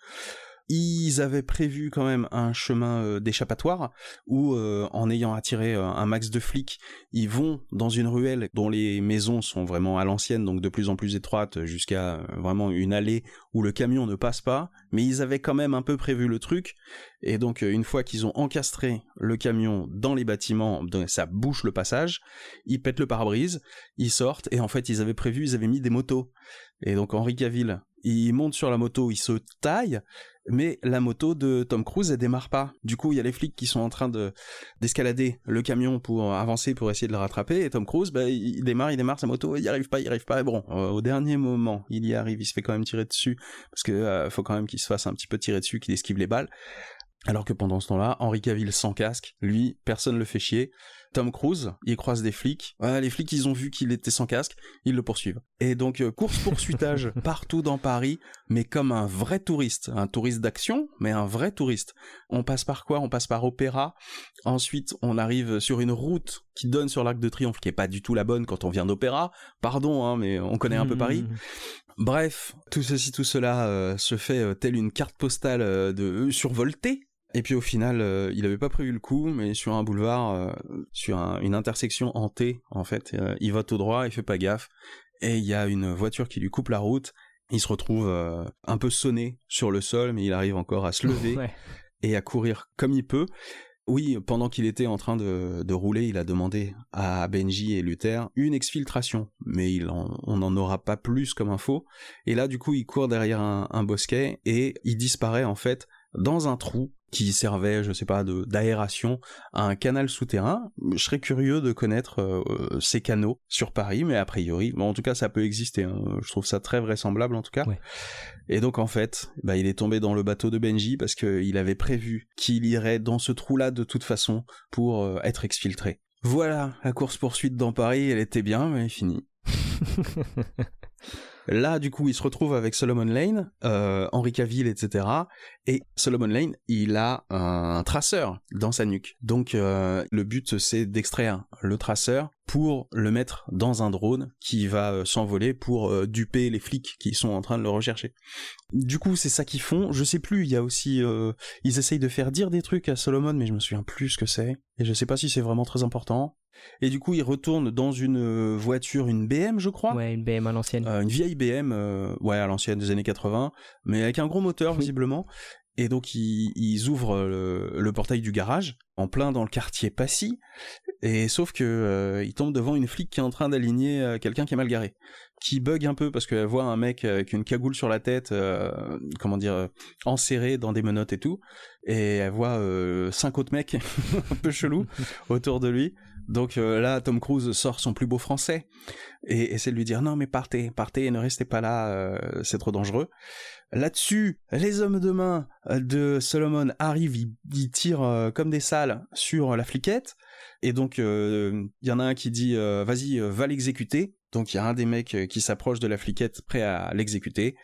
Ils avaient prévu quand même un chemin euh, d'échappatoire où, euh, en ayant attiré euh, un max de flics, ils vont dans une ruelle dont les maisons sont vraiment à l'ancienne, donc de plus en plus étroites, jusqu'à vraiment une allée où le camion ne passe pas. Mais ils avaient quand même un peu prévu le truc. Et donc, une fois qu'ils ont encastré le camion dans les bâtiments, ça bouche le passage, ils pètent le pare-brise, ils sortent, et en fait, ils avaient prévu, ils avaient mis des motos. Et donc, Henri Cavill, il monte sur la moto, il se taille, mais la moto de Tom Cruise elle démarre pas. Du coup, il y a les flics qui sont en train de d'escalader le camion pour avancer pour essayer de le rattraper et Tom Cruise bah, il démarre, il démarre sa moto, il y arrive pas, il y arrive pas. Et bon, euh, au dernier moment, il y arrive, il se fait quand même tirer dessus parce que euh, faut quand même qu'il se fasse un petit peu tirer dessus, qu'il esquive les balles. Alors que pendant ce temps-là, Henri Cavill sans casque, lui, personne le fait chier. Tom Cruise, il croise des flics. les flics, ils ont vu qu'il était sans casque, ils le poursuivent. Et donc, euh, course-poursuitage partout dans Paris, mais comme un vrai touriste. Un touriste d'action, mais un vrai touriste. On passe par quoi? On passe par Opéra. Ensuite, on arrive sur une route qui donne sur l'Arc de Triomphe, qui est pas du tout la bonne quand on vient d'Opéra. Pardon, hein, mais on connaît un peu Paris. Mmh. Bref, tout ceci, tout cela euh, se fait euh, telle une carte postale de survoltée et puis au final, euh, il avait pas prévu le coup, mais sur un boulevard, euh, sur une intersection en T, en fait, euh, il va tout droit, il fait pas gaffe, et il y a une voiture qui lui coupe la route. Il se retrouve un peu sonné sur le sol, mais il arrive encore à se lever et à courir comme il peut. Oui, pendant qu'il était en train de, rouler, il a demandé à Benji et Luther une exfiltration, mais il on n'en aura pas plus comme info. Et là, du coup, il court derrière un bosquet et il disparaît en fait dans un trou qui servait, je sais pas, d'aération à un canal souterrain. Je serais curieux de connaître euh, ces canaux sur Paris, mais a priori, bon, en tout cas, ça peut exister. Hein. Je trouve ça très vraisemblable, en tout cas. Et donc, en fait, bah, il est tombé dans le bateau de Benji parce qu'il avait prévu qu'il irait dans ce trou-là de toute façon pour euh, être exfiltré. Voilà, la course poursuite dans Paris, elle était bien, mais finie. Là, du coup, il se retrouve avec Solomon Lane, euh, Henri Cavill, etc. Et Solomon Lane, il a un traceur dans sa nuque. Donc, euh, le but, c'est d'extraire le traceur pour le mettre dans un drone qui va euh, s'envoler pour euh, duper les flics qui sont en train de le rechercher. Du coup, c'est ça qu'ils font. Je sais plus, il y a aussi... ils essayent de faire dire des trucs à Solomon, mais je me souviens plus ce que c'est. Et je sais pas si c'est vraiment très important. Et du coup, il retourne dans une euh, voiture, une BM, je crois. Ouais, une BM à l'ancienne. Euh, une vieille BM, euh, ouais, à l'ancienne des années 80, mais avec un gros moteur, visiblement. Et donc, ils, ouvrent le, portail du garage, en plein dans le quartier Passy. Et sauf que ils tombent devant une flic qui est en train d'aligner quelqu'un qui est mal garé, qui bug un peu parce qu'elle voit un mec avec une cagoule sur la tête, comment dire, enserré dans des menottes et tout, et elle voit cinq autres mecs un peu chelous autour de lui. Donc euh, là, Tom Cruise sort son plus beau français et essaie de lui dire non mais partez, partez, ne restez pas là, euh, c'est trop dangereux. Là-dessus, les hommes de main de Solomon arrivent, ils, tirent comme des salles sur la fliquette et donc il y en a un qui dit vas-y, va l'exécuter. Donc il y a un des mecs qui s'approche de la fliquette prêt à l'exécuter.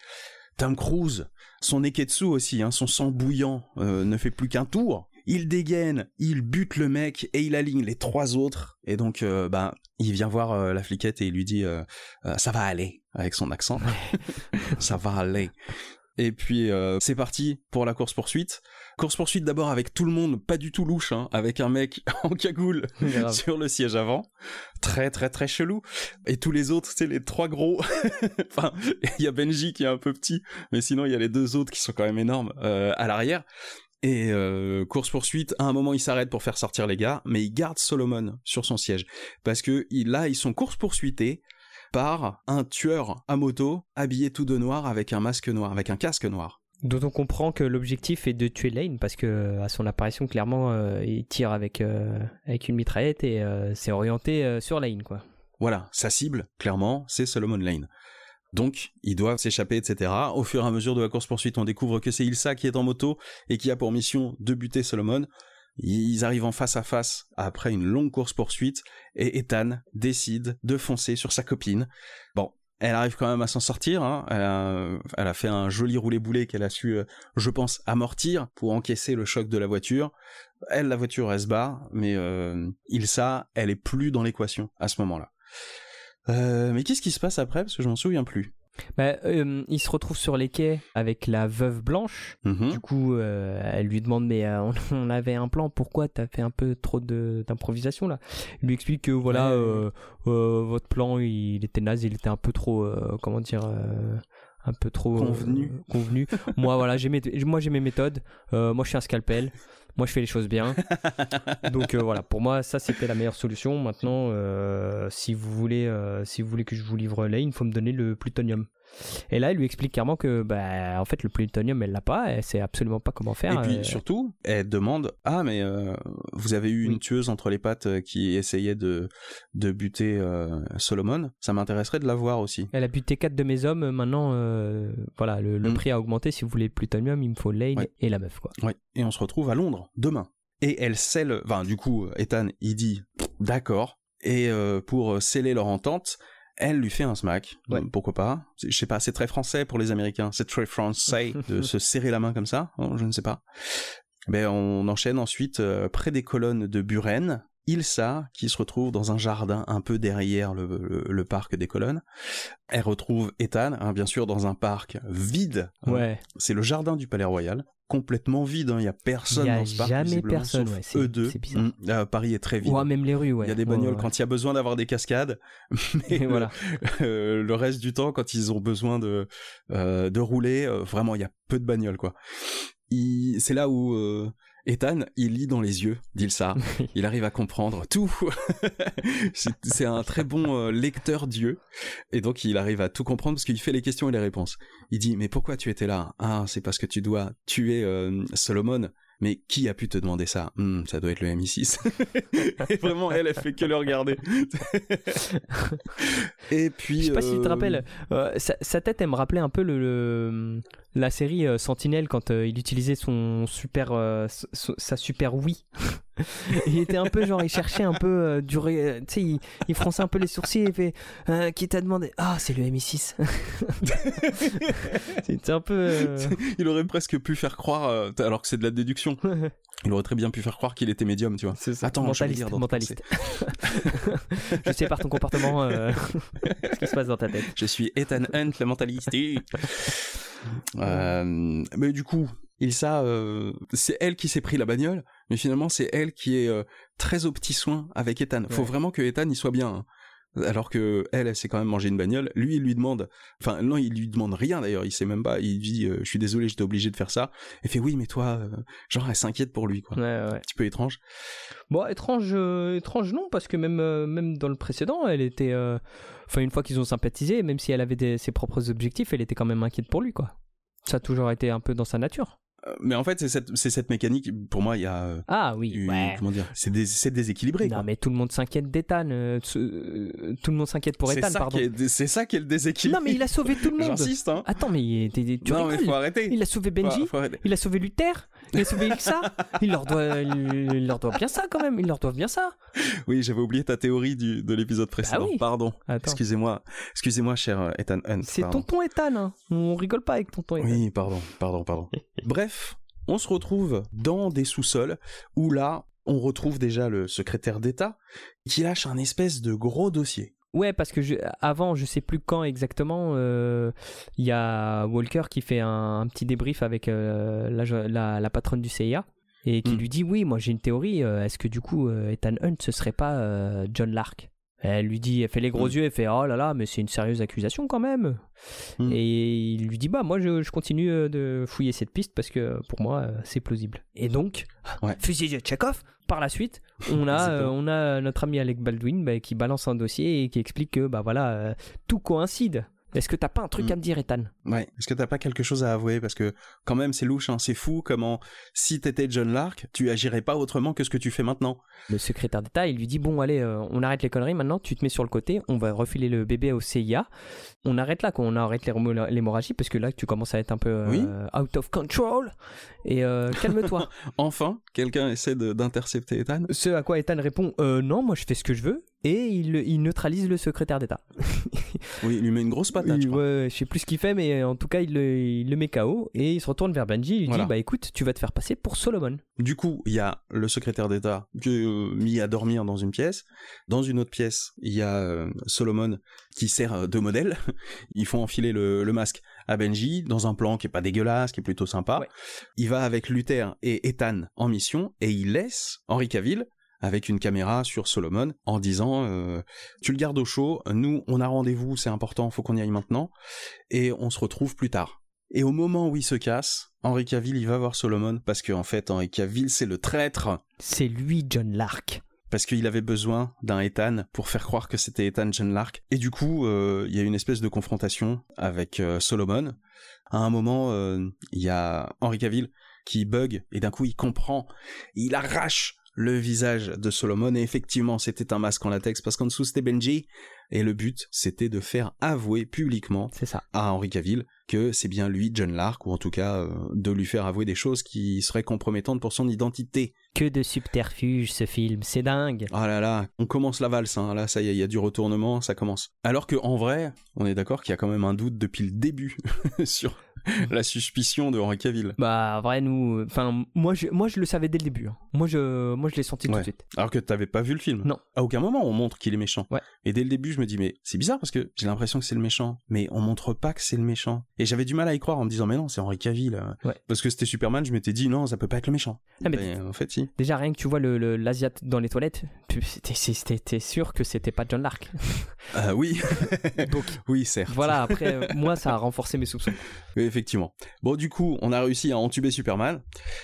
Tom Cruise, son Neketsu aussi, hein, son sang bouillant ne fait plus qu'un tour il dégaine, il bute le mec et il aligne les trois autres. Et donc, euh, bah, il vient voir euh, la fliquette et il lui dit euh, ça va aller avec son accent. ça va aller. Et puis c'est parti pour la course poursuite. Course poursuite d'abord avec tout le monde, pas du tout louche, hein, avec un mec en cagoule sur le siège avant, très très très chelou. Et tous les autres, c'est les trois gros. enfin, il y a Benji qui est un peu petit, mais sinon il y a les deux autres qui sont quand même énormes à l'arrière. Et euh, course poursuite, à un moment il s'arrête pour faire sortir les gars, mais il garde Solomon sur son siège parce que là ils sont course poursuités par un tueur à moto habillé tout de noir avec un masque noir, avec un casque noir. Dont on comprend que l'objectif est de tuer Lane parce que à son apparition clairement euh, il tire avec euh, avec une mitraillette et c'est orienté sur Lane quoi. Voilà, sa cible clairement c'est Solomon Lane. Donc, ils doivent s'échapper, etc. Au fur et à mesure de la course-poursuite, on découvre que c'est Ilsa qui est en moto et qui a pour mission de buter Solomon. Ils arrivent en face à face après une longue course-poursuite et Ethan décide de foncer sur sa copine. Bon, elle arrive quand même à s'en sortir. Hein. Elle, a, fait un joli roulé-boulet qu'elle a su, euh, je pense, amortir pour encaisser le choc de la voiture. Elle, la voiture, elle se barre, mais euh, Ilsa, elle est plus dans l'équation à ce moment-là. Euh, mais qu'est-ce qui se passe après? Parce que je m'en souviens plus. Bah, euh, il se retrouve sur les quais avec la veuve blanche. Mhm. Du coup, euh, elle lui demande mais on, avait un plan. Pourquoi t'as fait un peu trop d'improvisation là? Il lui explique que voilà, votre plan il était naze, il était un peu trop comment dire un peu trop convenu. convenu. moi voilà, j'ai moi j'ai mes méthodes. moi je suis un scalpel. Moi, je fais les choses bien. Donc euh, voilà, pour moi, ça c'était la meilleure solution. Maintenant, euh, si vous voulez, euh, si vous voulez que je vous livre là, il faut me donner le plutonium. Et là, elle lui explique clairement que, bah, en fait, le plutonium, elle l'a pas, elle sait absolument pas comment faire. Et puis surtout, elle demande Ah, mais euh, vous avez eu une tueuse entre les pattes euh, qui essayait de, de buter euh, Solomon, ça m'intéresserait de la voir aussi. Elle a buté quatre de mes hommes, maintenant, voilà, le, mm. prix a augmenté. Si vous voulez le plutonium, il me faut Lane et la meuf, quoi. Ouais, et on se retrouve à Londres demain. Et elle scelle, enfin, du coup, Ethan, il dit D'accord. Et pour sceller leur entente, elle lui fait un smack. Pourquoi pas Je sais pas, c'est très français pour les Américains. C'est très français de se serrer la main comme ça. Hein, je ne sais pas. Mais ben, on enchaîne ensuite euh, près des colonnes de Buren. Ilsa, qui se retrouve dans un jardin un peu derrière le, parc des colonnes. Elle retrouve Ethan, hein, bien sûr, dans un parc vide. Ouais. C'est le jardin du Palais Royal complètement vide. Hein. Il y a personne dans ce parc. Jamais personne. Sauf eux deux. Mmh. Paris est très vide. Ouais, même les rues. Ouais. Il y a des bagnoles quand il y a besoin d'avoir des cascades, mais voilà. Euh, le reste du temps, quand ils ont besoin de euh, de rouler, euh, vraiment, il y a peu de bagnoles quoi. C'est là où Ethan, il lit dans les yeux d'Ilsa. il arrive à comprendre tout. c'est un très bon euh, lecteur Dieu. Et donc, il arrive à tout comprendre parce qu'il fait les questions et les réponses. Il dit, mais pourquoi tu étais là? Ah, c'est parce que tu dois tuer euh, Solomon. Mais qui a pu te demander ça? Hmm, Ça doit être le MI6. et vraiment, elle, elle fait que le regarder. et puis. Je sais pas si tu te euh, rappelles, sa, tête, elle me rappelait un peu le, la série euh, Sentinelle quand euh, il utilisait son super euh, sa super oui il était un peu genre il cherchait un peu du tu sais il, il, fronçait un peu les sourcils et fait qui t'a demandé? Ah c'est le MI6 c'était un peu il aurait presque pu faire croire alors que c'est de la déduction il aurait très bien pu faire croire qu'il était médium, tu vois. Attends, mentaliste, je mentaliste. je sais par ton comportement ce qui se passe dans ta tête. Je suis Ethan Hunt, le mentaliste. Euh, mais du coup, Ilsa, euh, c'est elle qui s'est pris la bagnole, mais finalement c'est elle qui est euh, très au petit soin avec Ethan. Faut vraiment que Ethan y soit bien. Hein. Alors que elle, elle s'est quand même mangé une bagnole. Lui, il lui demande, enfin non, il lui demande rien d'ailleurs. Il sait même pas. Il dit, je suis désolé, j'étais obligé de faire ça. Elle fait oui, mais toi, genre elle s'inquiète pour lui quoi. Ouais, ouais. Un petit peu étrange. Bon, étrange, étrange non, parce que même même dans le précédent, elle était, enfin une fois qu'ils ont sympathisé, même si elle avait ses propres objectifs, elle était quand même inquiète pour lui quoi. Ça a toujours été un peu dans sa nature. Euh, mais en fait, c'est cette, cette, mécanique, pour moi, il y a. Euh, ah oui, Comment dire C'est déséquilibré. Non, mais tout le monde s'inquiète d'Ethan. Euh, tout le monde s'inquiète pour Ethan, pardon. C'est ça qui est le déséquilibre. Non, mais il a sauvé tout le monde. J'insiste, hein. Attends, mais tu Non, mais faut arrêter. Il a sauvé Benji. il a sauvé Luther. Il a sauvé Ilsa. il, leur doit, il, leur doit bien ça, quand même. Ils leur doivent bien ça. Oui, j'avais oublié ta théorie du, de l'épisode précédent. Ah oui. Pardon. Excusez-moi. Excusez-moi, cher Ethan Hunt. C'est tonton Ethan. Hein. On rigole pas avec tonton Ethan. Oui, pardon, pardon, pardon. Bref, on se retrouve dans des sous-sols où là, on retrouve déjà le secrétaire d'État qui lâche un espèce de gros dossier. Ouais, parce que je, avant, je sais plus quand exactement, euh, il y a Walker qui fait un, petit débrief avec euh, la, la, patronne du CIA et qui hmm. lui dit oui, moi j'ai une théorie. Euh, est-ce que du coup Ethan Hunt ce serait pas John Lark? Elle lui dit, elle fait les gros hmm. yeux, elle fait oh là là, mais c'est une sérieuse accusation quand même. Hmm. Et il lui dit bah moi je, je, continue de fouiller cette piste parce que pour moi c'est plausible. Et donc fusil de Chekhov par la suite, on a, euh, on a notre ami Alec Baldwin bah, qui balance un dossier et qui explique que bah voilà, euh, tout coïncide. Est-ce que t'as pas un truc mm. à me dire, Ethan? Ouais. Est-ce que t'as pas quelque chose à avouer? Parce que quand même, c'est louche, hein. c'est fou comment, si t'étais John Lark, tu agirais pas autrement que ce que tu fais maintenant. Le secrétaire d'État, il lui dit bon, allez, euh, on arrête les conneries maintenant. Tu te mets sur le côté, on va refiler le bébé au CIA. On arrête là, on arrête l'hémorragie parce que là, tu commences à être un peu euh, out of control. Et euh, calme-toi. enfin, quelqu'un essaie d'intercepter Ethan? Ce à quoi Ethan répond non, moi je fais ce que je veux et il, neutralise le secrétaire d'État. oui, il lui met une grosse patate. je, ouais, je sais plus ce qu'il fait, mais en tout cas, il le, met KO et il se retourne vers Benji. Il lui dit Bah écoute, tu vas te faire passer pour Solomon. Du coup, il y a le secrétaire d'État qui est euh, mis à dormir dans une pièce. Dans une autre pièce, il y a euh, Solomon qui sert euh, de modèle. Ils font enfiler le, masque à Benji dans un plan qui est pas dégueulasse, qui est plutôt sympa. Il va avec Luther et Ethan en mission et il laisse Henri Cavill avec une caméra sur Solomon en disant euh, tu le gardes au chaud, nous on a rendez-vous, c'est important, faut qu'on y aille maintenant et on se retrouve plus tard. Et au moment où il se casse, Henri Cavill il va voir Solomon parce qu'en en fait Henri Cavill c'est le traître. C'est lui John Lark. Parce qu'il avait besoin d'un Ethan pour faire croire que c'était Ethan John Lark. Et du coup, euh, il y a une espèce de confrontation avec euh, Solomon. À un moment, il y a Henri Cavill qui bug et d'un coup il comprend. Il arrache le visage de Solomon et effectivement c'était un masque en latex parce qu'en dessous c'était Benji et le but c'était de faire avouer publiquement ça. à Henri Cavill que c'est bien lui John Lark ou en tout cas euh, de lui faire avouer des choses qui seraient compromettantes pour son identité. Que de subterfuge ce film, c'est dingue. Ah là là, on commence la valse, hein. là ça y est, il y a du retournement, ça commence. Alors que en vrai, on est d'accord qu'il y a quand même un doute depuis le début sur la suspicion de Henri Cavill. Bah, vrai, nous. Enfin, moi je, moi, je le savais dès le début. Hein. Moi, je, moi, je l'ai senti tout de suite. Alors que t'avais pas vu le film Non. À aucun moment, on montre qu'il est méchant. Ouais. Et dès le début, je me dis, mais c'est bizarre parce que j'ai l'impression que c'est le méchant. Mais on montre pas que c'est le méchant. Et j'avais du mal à y croire en me disant, mais non, c'est Henri Cavill. Ouais. Parce que c'était Superman, je m'étais dit, non, ça peut pas être le méchant. Ah, mais en fait, si. Déjà, rien que tu vois l'Asiat le, l'Asiat dans les toilettes, c'était sûr que c'était pas John Lark. Euh, oui. Donc, oui, certes. Voilà, après, euh, moi, ça a renforcé mes soupçons. Oui, effectivement. Bon, du coup, on a réussi à entuber Superman.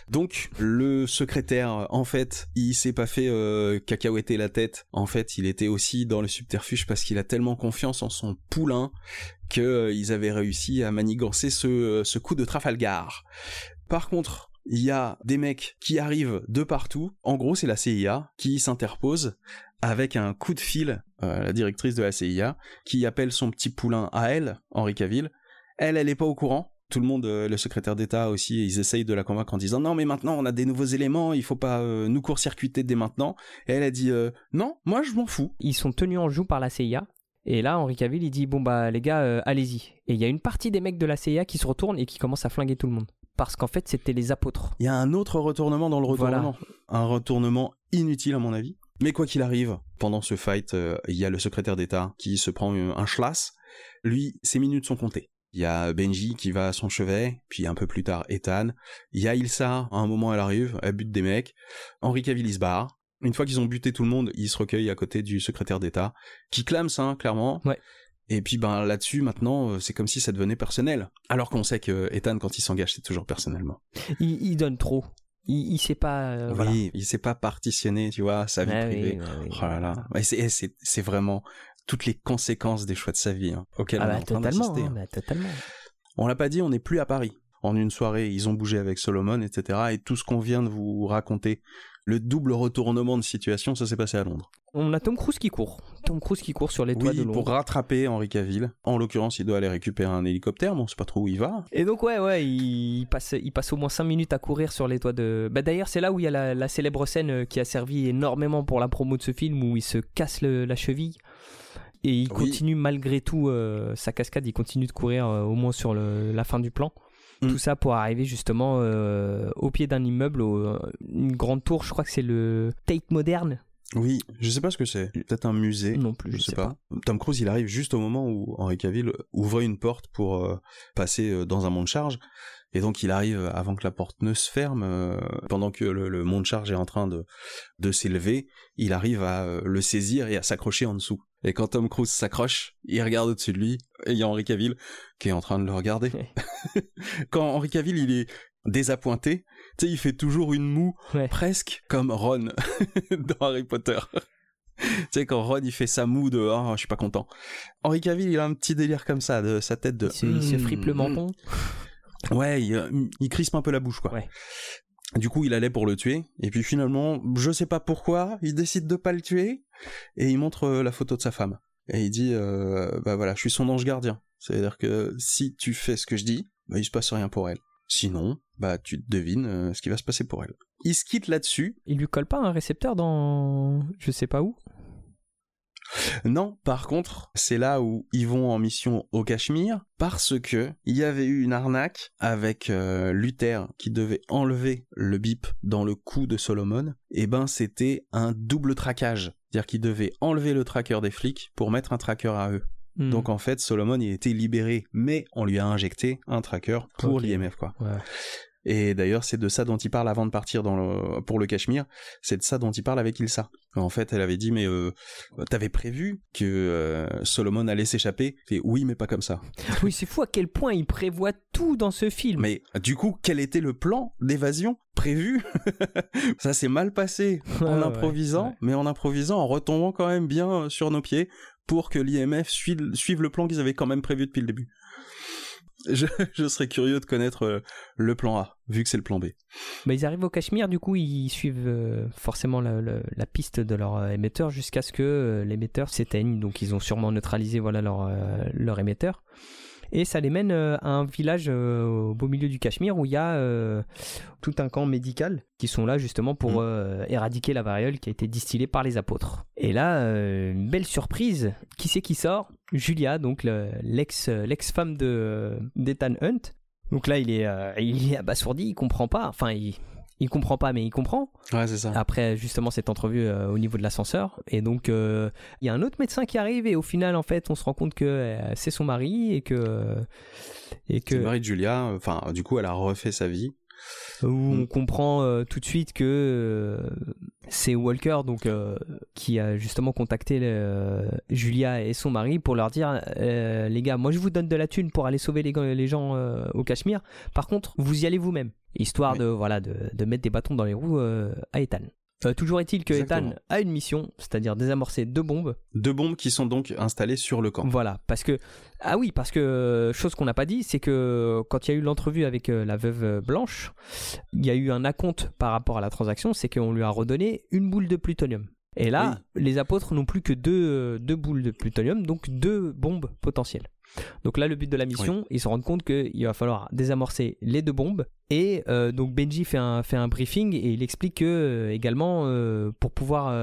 Donc, le secrétaire, en fait, il s'est pas fait euh, cacahuéter la tête. En fait, il était aussi dans le subterfuge parce qu'il a tellement confiance en son poulain qu'ils euh, avaient réussi à manigancer ce, euh, ce coup de Trafalgar. Par contre, il y a des mecs qui arrivent de partout. En gros, c'est la CIA qui s'interpose avec un coup de fil, euh, la directrice de la CIA, qui appelle son petit poulain à elle, Henri Cavill. Elle, elle est pas au courant tout le monde, euh, le secrétaire d'État aussi, ils essayent de la convaincre en disant non mais maintenant on a des nouveaux éléments, il faut pas euh, nous court-circuiter dès maintenant. Et elle a dit euh, non, moi je m'en fous. Ils sont tenus en joue par la CIA. Et là, Henri Cavill, il dit bon bah les gars, allez-y. Et il y a une partie des mecs de la CIA qui se retournent et qui commencent à flinguer tout le monde. Parce qu'en fait, c'était les apôtres. Il y a un autre retournement dans le retournement. Un retournement inutile à mon avis. Mais quoi qu'il arrive, pendant ce fight, il y a le secrétaire d'État qui se prend un schlass. Lui, ses minutes sont comptées. Il y a Benji qui va à son chevet, puis un peu plus tard Ethan. Il y a Ilsa, à un moment elle arrive, elle bute des mecs. Henri Cavill se barre. Une fois qu'ils ont buté tout le monde, il se recueille à côté du secrétaire d'État, qui clame ça, clairement. Ouais. Et puis ben là-dessus maintenant euh, c'est comme si ça devenait personnel. Alors qu'on sait que Ethan quand il s'engage c'est toujours personnellement. Il, donne trop. Il, il sait pas. Euh, oui, il sait pas partitionner, tu vois, sa vie privée. oh là là. C'est vraiment toutes les conséquences des choix de sa vie hein, auxquelles ah on bah, est en train totalement, hein. bah, totalement. On l'a pas dit, on n'est plus à Paris. En une soirée, ils ont bougé avec Solomon, etc. Et tout ce qu'on vient de vous raconter, le double retournement de situation, ça s'est passé à Londres. On a Tom Cruise qui court. Tom Cruise qui court sur les toits de Londres. pour rattraper Henri Cavill. En l'occurrence, il doit aller récupérer un hélicoptère, mais on sait pas trop où il va. Et donc, ouais, ouais, il passe, il passe au moins 5 minutes à courir sur les toits de. Bah, D'ailleurs, c'est là où il y a la, célèbre scène euh, qui a servi énormément pour la promo de ce film, où il se casse la cheville. Et il continue malgré tout euh, sa cascade, il continue de courir euh, au moins sur la fin du plan. Mm. Tout ça pour arriver justement euh, au pied d'un immeuble, une grande tour, je crois que c'est le Tate moderne. Oui, je sais pas ce que c'est. Peut-être un musée. Non plus, je, sais, pas. Tom Cruise, il arrive juste au moment où Henry Cavill ouvre une porte pour passer dans un monde charge. Et donc il arrive avant que la porte ne se ferme, pendant que le, monde charge est en train de, de s'élever, il arrive à le saisir et à s'accrocher en dessous. Et quand Tom Cruise s'accroche, il regarde au-dessus de lui, et il y a Henri Cavill qui est en train de le regarder. quand Henri Cavill, il est désappointé, tu sais, il fait toujours une moue, presque comme Ron dans Harry Potter. tu sais, quand Ron, il fait sa moue de « oh, je suis pas content ». Henri Cavill, il a un petit délire comme ça, de sa tête de... Il se, fripe le hmm. menton Ouais, il, il, crispe un peu la bouche, quoi. Ouais. Du coup, il allait pour le tuer, et puis finalement, je sais pas pourquoi, il décide de pas le tuer, et il montre euh, la photo de sa femme. Et il dit, euh, bah voilà, je suis son ange gardien. C'est-à-dire que si tu fais ce que je dis, bah il se passe rien pour elle. Sinon, bah tu devines euh, ce qui va se passer pour elle. Il se quitte là-dessus. Il lui colle pas un récepteur dans je sais pas où? Non, par contre, c'est là où ils vont en mission au Cachemire parce que il y avait eu une arnaque avec euh, Luther qui devait enlever le bip dans le cou de Solomon. Et eh ben, c'était un double traquage, c'est-à-dire qu'il devait enlever le tracker des flics pour mettre un tracker à eux. Hmm. Donc en fait, Solomon il était libéré, mais on lui a injecté un tracker pour l'IMF quoi. Et d'ailleurs, c'est de ça dont il parle avant de partir dans le, pour le Cachemire. C'est de ça dont il parle avec Ilsa. En fait, elle avait dit, mais euh, t'avais prévu que euh, Solomon allait s'échapper? Et oui, mais pas comme ça. Oui, c'est fou à quel point il prévoit tout dans ce film. Mais du coup, quel était le plan d'évasion prévu? Ça s'est mal passé en improvisant, mais en improvisant, en retombant quand même bien sur nos pieds pour que l'IMF suive le plan qu'ils avaient quand même prévu depuis le début. je, serais curieux de connaître euh, le plan A, vu que c'est le plan B. Bah, ils arrivent au Cachemire, du coup, ils suivent euh, forcément la, piste de leur euh, émetteur jusqu'à ce que l'émetteur s'éteigne. Donc, ils ont sûrement neutralisé voilà, leur émetteur et ça les mène euh, à un village euh, au beau milieu du Cachemire où il y a euh, tout un camp médical qui sont là justement pour mm. éradiquer la variole qui a été distillée par les apôtres. Et là, une belle surprise, qui c'est qui sort? Julia, donc l'ex l'ex-femme de d'Ethan Hunt. Donc là, il est il est abasourdi, il comprend pas. Enfin, il il comprend pas, mais il comprend. Ouais, c'est ça. Après, justement, cette entrevue euh, au niveau de l'ascenseur. Et donc, euh, il y a un autre médecin qui arrive, et au final, en fait, on se rend compte que euh, c'est son mari, et que. Et que... C'est le mari de Julia. Enfin, du coup, elle a refait sa vie où on mm. comprend tout de suite que c'est Walker donc euh, qui a justement contacté Julia et son mari pour leur dire les gars moi je vous donne de la thune pour aller sauver les, les gens au Cachemire. Par contre vous y allez vous-même. Histoire de voilà de, de, mettre des bâtons dans les roues à Ethan euh, toujours est-il que Ethan a une mission, c'est-à-dire désamorcer deux bombes. Deux bombes qui sont donc installées sur le camp. Voilà, parce que ah oui, parce que euh, chose qu'on n'a pas dit, c'est que quand il y a eu l'entrevue avec euh, la veuve Blanche, il y a eu un acompte par rapport à la transaction, c'est qu'on lui a redonné une boule de plutonium. Et là, les apôtres n'ont plus que deux, deux boules de plutonium, donc deux bombes potentielles. Donc là, le but de la mission, ils se rendent compte qu'il va falloir désamorcer les deux bombes. Et euh, donc Benji fait un, fait un briefing et il explique que euh, également, euh, pour pouvoir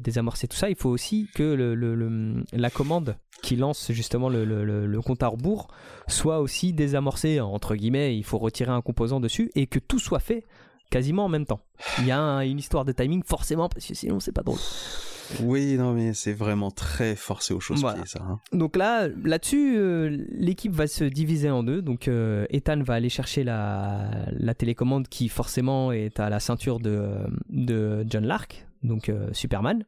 désamorcer tout ça, il faut aussi que le, la commande qui lance justement le, le, compte à rebours soit aussi désamorcée, entre guillemets, il faut retirer un composant dessus et que tout soit fait quasiment en même temps. Il y a une histoire de timing forcément parce que sinon c'est pas drôle. Oui, non, mais c'est vraiment très forcé aux choses ça. Hein. Donc là, là-dessus, euh, l'équipe va se diviser en deux. Donc euh, Ethan va aller chercher la, la, télécommande qui forcément est à la ceinture de, de John Lark, donc euh, Superman.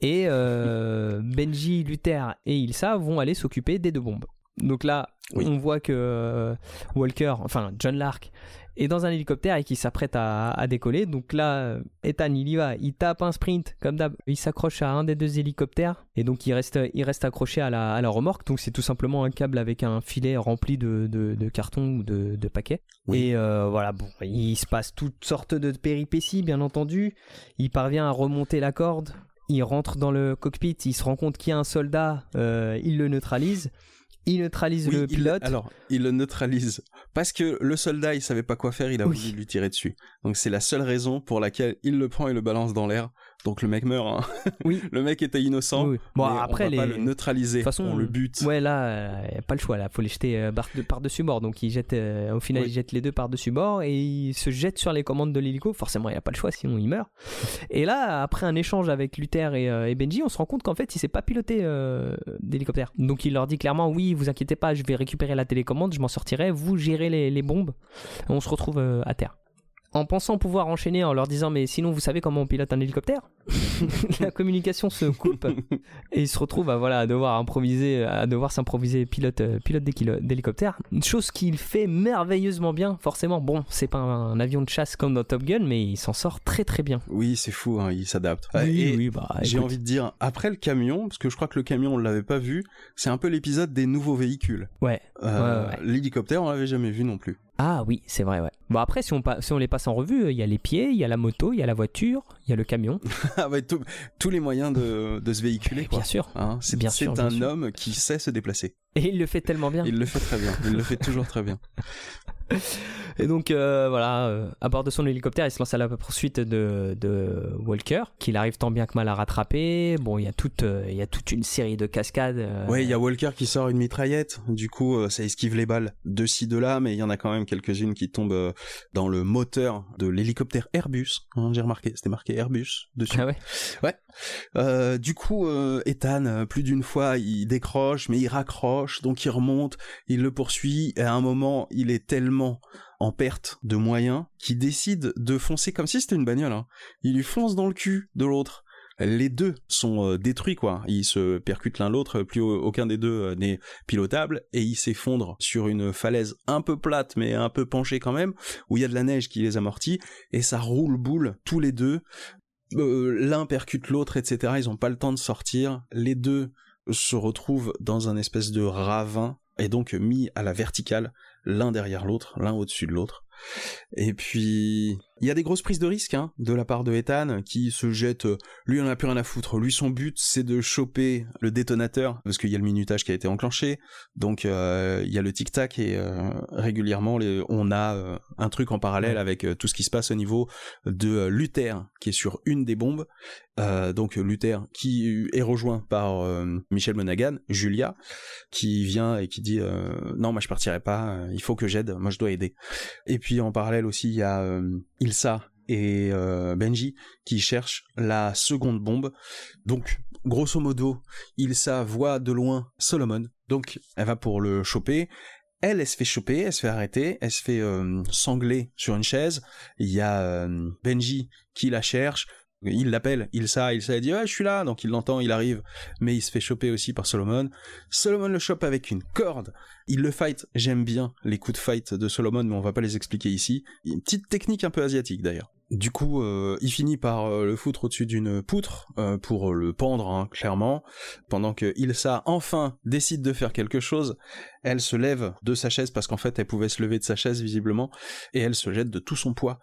Et Benji, Luther et Ilsa vont aller s'occuper des deux bombes. Donc là, on voit que Walker, enfin John Lark, est dans un hélicoptère et qui s'apprête à, décoller. Donc là, Ethan, il y va, il tape un sprint, comme d'hab. Il s'accroche à un des deux hélicoptères et donc il reste, il reste accroché à la, à la remorque. Donc c'est tout simplement un câble avec un filet rempli de, de, cartons ou de, de paquets. Et euh, voilà, bon, il se passe toutes sortes de péripéties, bien entendu. Il parvient à remonter la corde. Il rentre dans le cockpit, il se rend compte qu'il y a un soldat, euh, il le neutralise il neutralise le pilote. alors, il le neutralise parce que le soldat, il savait pas quoi faire, il a voulu lui tirer dessus. Donc c'est la seule raison pour laquelle il le prend et le balance dans l'air donc le mec meurt. Hein. Oui. le mec était innocent. Oui, oui. Bon, mais après, on va les... pas le neutraliser. De toute façon, on le bute. Ouais, là, il n'y a pas le choix. Là, faut les jeter euh, par- de- par-dessus bord. Donc, il jette, euh, au final, Oui. il jette les deux par-dessus bord et il se jette sur les commandes de l'hélico. Forcément, il n'y a pas le choix, sinon il meurt. Et là, après un échange avec Luther et, euh, et Benji, on se rend compte qu'en fait, il sait pas piloter euh, d'hélicoptère. Donc, il leur dit clairement Oui, vous inquiétez pas, je vais récupérer la télécommande, je m'en sortirai. Vous gérez les, les bombes. On se retrouve euh, à terre. En pensant pouvoir enchaîner en leur disant mais sinon vous savez comment on pilote un hélicoptère La communication se coupe et il se retrouve à voilà à devoir improviser à devoir s'improviser pilote euh, pilote d'hélicoptère une chose qu'il fait merveilleusement bien forcément bon c'est pas un avion de chasse comme dans Top Gun mais il s'en sort très très bien Oui, c'est fou, hein, il s'adapte. oui bah J'ai envie de dire, après le camion, parce que je crois que le camion on l'avait pas vu, c'est un peu l'épisode des nouveaux véhicules. ouais Euh, Ouais, ouais. L'hélicoptère, on l'avait jamais vu non plus. Ah oui c'est vrai ouais bon après si on pa- si on les passe en revue il y a les pieds il y a la moto il y a la voiture il y a le camion Ah ouais, tout- tous les moyens de, de se véhiculer, quoi. bien sûr Hein, c'est Bien c'est un sûr. homme qui sait se déplacer. et il le fait tellement bien Il le fait très bien. Il le fait toujours très bien. Et donc euh, voilà, euh, à bord de son hélicoptère, il se lance à la poursuite de, de Walker, qu'il arrive tant bien que mal à rattraper. Bon, il y a toute, euh, il y a toute une série de cascades. Ouais, il y a Walker qui sort une mitraillette. Du coup, ça esquive les balles de ci, de là, mais il y en a quand même quelques-unes qui tombent dans le moteur de l'hélicoptère Airbus. Hein, J'ai remarqué, c'était marqué Airbus dessus. Ah ouais. Euh, du coup, Ethan, plus d'une fois, il décroche, mais il raccroche, donc il remonte, il le poursuit, et à un moment, il est tellement en perte de moyens qu'il décide de foncer comme si c'était une bagnole. hein. Il lui fonce dans le cul de l'autre. Les deux sont euh, détruits, quoi. Ils se percutent l'un l'autre, plus au- aucun des deux euh, n'est pilotable, et ils s'effondrent sur une falaise un peu plate, mais un peu penchée quand même, où il y a de la neige qui les amortit, et ça roule boule, tous les deux, euh, l'un percute l'autre, etc. Ils ont pas le temps de sortir. Les deux se retrouvent dans un espèce de ravin et donc mis à la verticale, l'un derrière l'autre, l'un au-dessus de l'autre. Et puis, il y a des grosses prises de risque hein, de la part de Ethan qui se jette. euh, Lui, on a plus rien à foutre. Lui, son but, c'est de choper le détonateur parce qu'il y a le minutage qui a été enclenché. Donc, euh, il y a le tic-tac et euh, régulièrement, les- on a euh, un truc en parallèle avec tout ce qui se passe au niveau de Luther qui est sur une des bombes. Donc Luther qui est rejoint par Michel Monaghan, Julia, qui vient et qui dit non moi je partirai pas, il faut que j'aide, moi je dois aider. Et puis en parallèle aussi il y a Ilsa et euh, Benji qui cherchent la seconde bombe. Donc grosso modo Ilsa voit de loin Solomon, donc elle va pour le choper. Elle, elle se fait choper, elle se fait arrêter, elle se fait euh, sangler sur une chaise. Il y a euh, Benji qui la cherche, il l'appelle, Ilsa, Ilsa elle dit ouais je suis là, donc il l'entend, il arrive, mais il se fait choper aussi par Solomon. Solomon le chope avec une corde, il le fight, j'aime bien les coups de fight de Solomon, mais on va pas les expliquer ici. Une petite technique un peu asiatique d'ailleurs. Du coup, euh, il finit par euh, le foutre au-dessus d'une poutre euh, pour le pendre, hein, clairement, pendant que Ilsa enfin décide de faire quelque chose. Elle se lève de sa chaise parce qu'en fait elle pouvait se lever de sa chaise visiblement, et elle se jette de tout son poids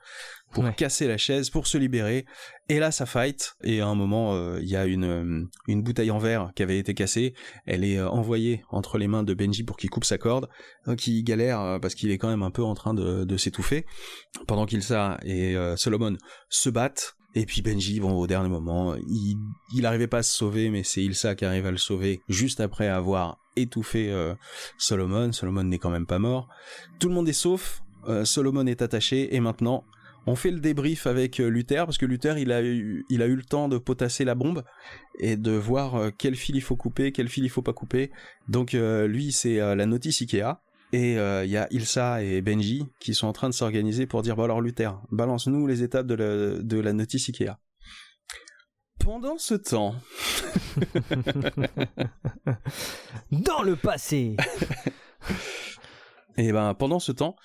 pour Ouais. casser la chaise, pour se libérer. Et là, ça fight. Et à un moment, euh, il y a une, euh, une bouteille en verre qui avait été cassée. Elle est euh, envoyée entre les mains de Benji pour qu'il coupe sa corde, euh, qui galère euh, parce qu'il est quand même un peu en train de, de s'étouffer. Pendant qu'Ilsa et euh, Solomon se battent. Et puis Benji, bon, au dernier moment, il, il arrivait pas à se sauver, mais c'est Ilsa qui arrive à le sauver juste après avoir étouffé euh, Solomon. Solomon n'est quand même pas mort. Tout le monde est sauf. euh, Solomon est attaché et maintenant on fait le débrief avec euh, Luther parce que Luther il a eu, il a eu le temps de potasser la bombe et de voir quel fil il faut couper, quel fil il faut pas couper. Donc lui c'est la notice Ikea et euh, il y a Ilsa et Benji qui sont en train de s'organiser pour dire bon alors Luther balance-nous les étapes de la, de la notice Ikea. Pendant ce temps, Dans le passé. Et ben pendant ce temps,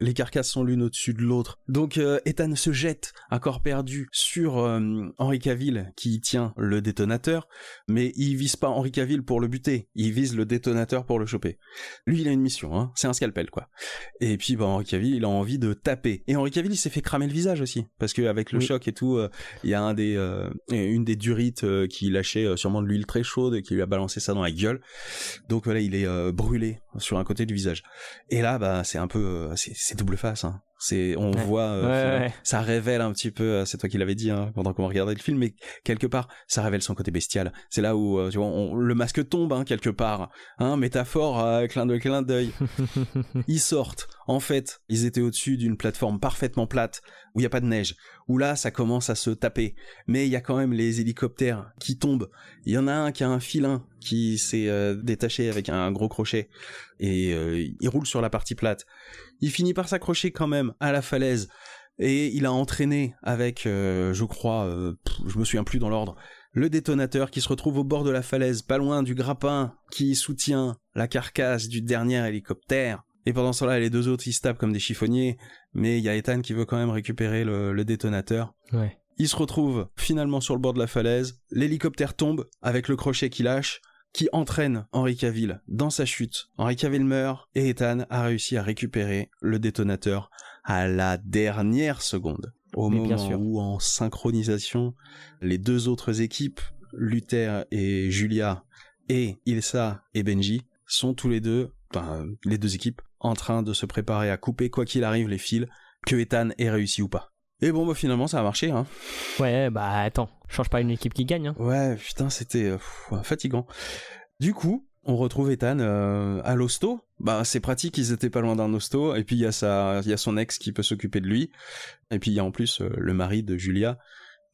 les carcasses sont l'une au-dessus de l'autre. Donc euh, Ethan se jette à corps perdu sur euh, Henri Cavill qui tient le détonateur, mais il vise pas Henri Cavill pour le buter, il vise le détonateur pour le choper. Lui il a une mission, hein, c'est un scalpel quoi. Et puis ben Henri Cavill il a envie de taper. Et Henri Cavill il s'est fait cramer le visage aussi, parce que avec le Oui. choc et tout, euh, il y a un des euh, une des durites euh, qui lâchait sûrement de l'huile très chaude et qui lui a balancé ça dans la gueule. Donc voilà il est euh, brûlé sur un côté du visage. Et là, bah, c'est un peu, euh, c'est double face. Hein. C'est, on Ouais. voit, euh, Ouais, finalement, ouais. ça révèle un petit peu. euh, C'est toi qui l'avais dit hein, pendant qu'on regardait le film, mais quelque part, ça révèle son côté bestial. C'est là où, euh, tu vois, on- le masque tombe hein, quelque part. Hein, métaphore, euh, clin d'œil, clin d'œil. Ils sortent. En fait, ils étaient au-dessus d'une plateforme parfaitement plate où il y a pas de neige. Où là, ça commence à se taper. Mais il y a quand même les hélicoptères qui tombent. Il y en a un qui a un filin qui s'est euh, détaché avec un gros crochet et euh, il roule sur la partie plate. Il finit par s'accrocher quand même à la falaise et il a entraîné avec, euh, je crois, je me souviens plus dans l'ordre, le détonateur qui se retrouve au bord de la falaise, pas loin du grappin qui soutient la carcasse du dernier hélicoptère. Et pendant ce temps-là, les deux autres, ils se tapent comme des chiffonniers, mais il y a Ethan qui veut quand même récupérer le, le détonateur. Ouais. Il se retrouve finalement sur le bord de la falaise, l'hélicoptère tombe avec le crochet qui lâche, qui entraîne Henri Cavill dans sa chute. Henri Cavill meurt et Ethan a réussi à récupérer le détonateur à la dernière seconde. Au Mais bien moment sûr. où en synchronisation, les deux autres équipes, Luther et Julia, et Ilsa et Benji, sont tous les deux, enfin, les deux équipes, en train de se préparer à couper quoi qu'il arrive les fils, que Ethan ait réussi ou pas. Et bon, bah finalement, ça a marché, hein. Ouais, bah attends, change pas une équipe qui gagne. Hein. Ouais, putain, c'était euh, fatigant. Du coup, on retrouve Ethan euh, à l'hosto. Bah, c'est pratique, ils étaient pas loin d'un hosto. Et puis il y a sa, y a son ex qui peut s'occuper de lui. Et puis il y a en plus euh, le mari de Julia.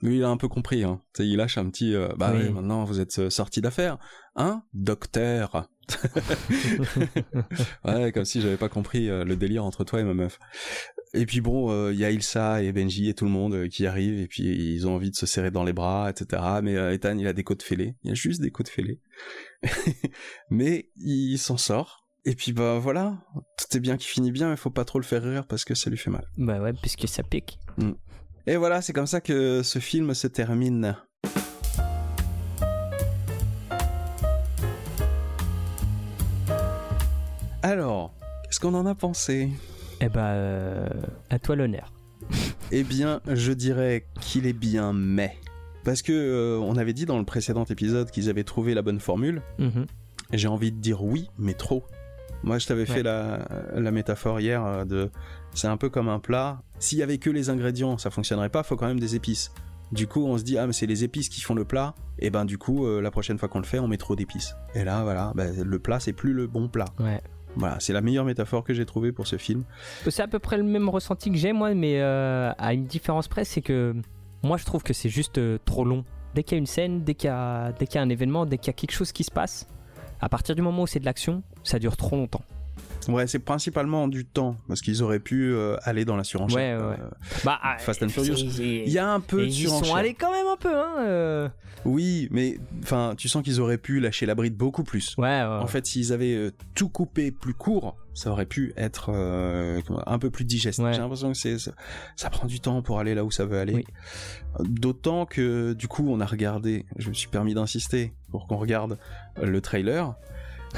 Lui, il a un peu compris. Hein. Il lâche un petit. bah Oui. maintenant vous êtes sorti d'affaire, hein, docteur. ouais, comme si j'avais pas compris euh, le délire entre toi et ma meuf. Et puis bon, euh, il y a Ilsa et Benji et tout le monde euh, qui arrivent et puis ils ont envie de se serrer dans les bras, etc. Mais euh, Ethan, il a des côtes fêlées. Il y a juste des côtes fêlées. mais il s'en sort. Et puis bah voilà, tout est bien qui finit bien, mais faut pas trop le faire rire parce que ça lui fait mal. Bah ouais, puisque ça pique. Et voilà, c'est comme ça que ce film se termine. Alors, qu'est-ce qu'on en a pensé? Eh bah, euh, à toi l'honneur. Eh bien, je dirais qu'il est bien, mais parce que euh, on avait dit dans le précédent épisode qu'ils avaient trouvé la bonne formule. Mhm. J'ai envie de dire oui, mais trop. Moi, je t'avais Ouais. fait la, la métaphore hier euh, de c'est un peu comme un plat. S'il y avait que les ingrédients, ça fonctionnerait pas. Faut quand même des épices. Du coup, on se dit ah mais c'est les épices qui font le plat. Et ben du coup, euh, la prochaine fois qu'on le fait, on met trop d'épices. Et là, voilà, ben, le plat c'est plus le bon plat. Ouais. Voilà, c'est la meilleure métaphore que j'ai trouvée pour ce film. C'est à peu près le même ressenti que j'ai moi, mais euh, à une différence près, c'est que moi je trouve que c'est juste euh, trop long. Dès qu'il y a une scène, dès qu'il y a, dès qu'il y a un événement, dès qu'il y a quelque chose qui se passe, à partir du moment où c'est de l'action, ça dure trop longtemps. Ouais, c'est principalement du temps parce qu'ils auraient pu euh, aller dans la surenchère. Ouais, ouais. Euh, Bah, Fast and Furious. Il y a un peu de ils y sont surenchère. allés quand même un peu, hein. euh. Oui, mais enfin, tu sens qu'ils auraient pu lâcher la bride beaucoup plus. Ouais, ouais. En fait, s'ils avaient euh, tout coupé plus court, ça aurait pu être euh, un peu plus digeste. Ouais. J'ai l'impression que c'est ça, ça prend du temps pour aller là où ça veut aller. Oui. D'autant que du coup, on a regardé. Je me suis permis d'insister pour qu'on regarde le trailer.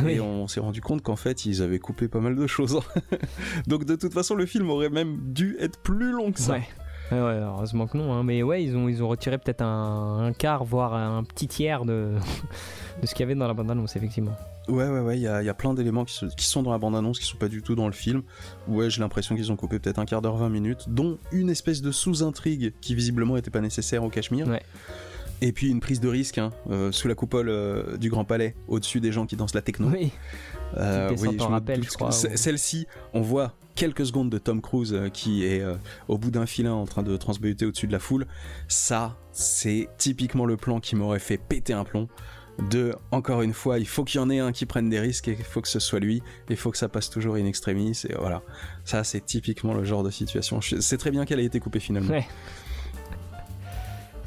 Oui. Et on s'est rendu compte qu'en fait, ils avaient coupé pas mal de choses. Donc, de toute façon, le film aurait même dû être plus long que ça. Ouais. Ouais, heureusement que non. hein. Mais ouais, ils ont, ils ont retiré peut-être un, un quart, voire un petit tiers de, de ce qu'il y avait dans la bande-annonce, effectivement. Ouais, ouais, ouais, il y a, y a plein d'éléments qui sont dans la bande-annonce, qui sont pas du tout dans le film. Ouais, j'ai l'impression qu'ils ont coupé peut-être un quart d'heure, 20 minutes, dont une espèce de sous-intrigue qui visiblement était pas nécessaire au Cachemire. Ouais. Et puis une prise de risque hein, euh, sous la coupole euh, du Grand Palais, au-dessus des gens qui dansent la techno. Oui. Euh, rappel, doute je que crois, ou- Celle-ci, on voit quelques secondes de Tom Cruise euh, qui est au bout d'un filin en train de transbuter au-dessus de la foule. Ça, c'est typiquement le plan qui m'aurait fait péter un plomb. De, encore une fois, il faut qu'il y en ait un qui prenne des risques et il faut que ce soit lui. Il faut que ça passe toujours in extremis. Et voilà. Ça, c'est typiquement le genre de situation. Je- C'est très bien qu'elle ait été coupée finalement. Ouais.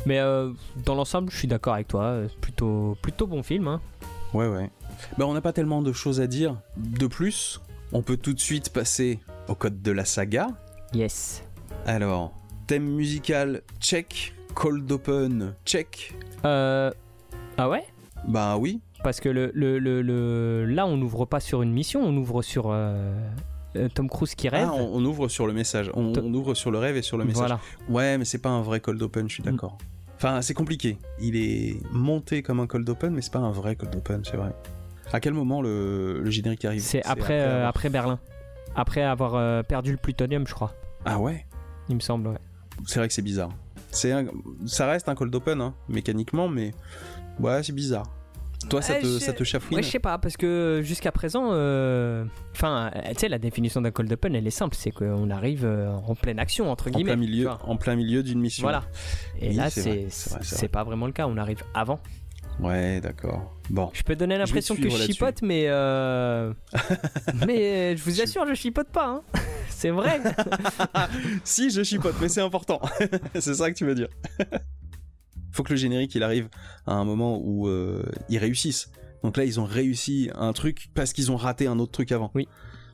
Mais euh, dans l'ensemble, je suis d'accord avec toi. euh, Plutôt, plutôt bon film. Hein. Ouais, ouais. Bah, on n'a pas tellement de choses à dire. De plus, on peut tout de suite passer au code de la saga. Yes. Alors, thème musical, check. Cold open, check. Euh... Ah ouais? Bah oui. Parce que le, le, le, le- là, on n'ouvre pas sur une mission, on ouvre sur euh, Tom Cruise qui rêve. Ah, on, on ouvre sur le message. On, To- on ouvre sur le rêve et sur le message. voilà. Ouais, mais c'est pas un vrai cold open, je suis d'accord. Enfin, c'est compliqué. Il est monté comme un cold open, mais c'est pas un vrai cold open, c'est vrai. À quel moment le, le générique arrive? C'est après, euh, avoir- après Berlin. Après avoir euh, perdu le plutonium, je crois. Ah ouais? Il me semble, ouais. C'est vrai que c'est bizarre. Un- Ça reste un cold open, hein, mécaniquement, mais ouais, c'est bizarre. Toi, ça Ouais, te, ça te chafouine Ouais, je sais pas, parce que jusqu'à présent, euh, enfin, euh, tu sais, la définition d'un cold open, elle est simple, c'est qu'on arrive euh, en pleine action, entre en guillemets. plein tu milieu, en plein milieu d'une mission. Voilà. Et Oui, là, c'est c'est pas vraiment le cas, on arrive avant. Ouais, d'accord. Bon. Je peux donner l'impression que je chipote, mais euh, mais je vous assure, je chipote pas. Hein. c'est vrai. Si, je chipote, mais c'est important. c'est ça que tu veux dire. Faut que le générique il arrive à un moment où euh, ils réussissent. Donc là, ils ont réussi un truc parce qu'ils ont raté un autre truc avant. Oui.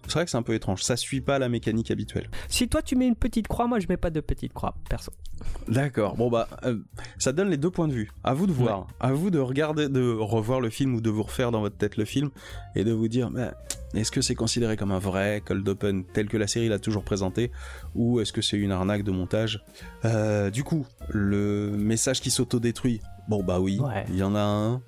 C'est vrai que c'est un peu étrange. Ça suit pas la mécanique habituelle. si toi tu mets une petite croix, moi je mets pas de petite croix, perso. D'accord. Bon bah, euh, ça donne les deux points de vue. À vous de voir. À vous de regarder, de revoir le film ou de vous refaire dans votre tête le film et de vous dire, bah, est-ce que c'est considéré comme un vrai cold open tel que la série l'a toujours présenté ou est-ce que c'est une arnaque de montage? Euh, Du coup, le message qui s'autodétruit. Bon bah oui, Ouais. il y en a un.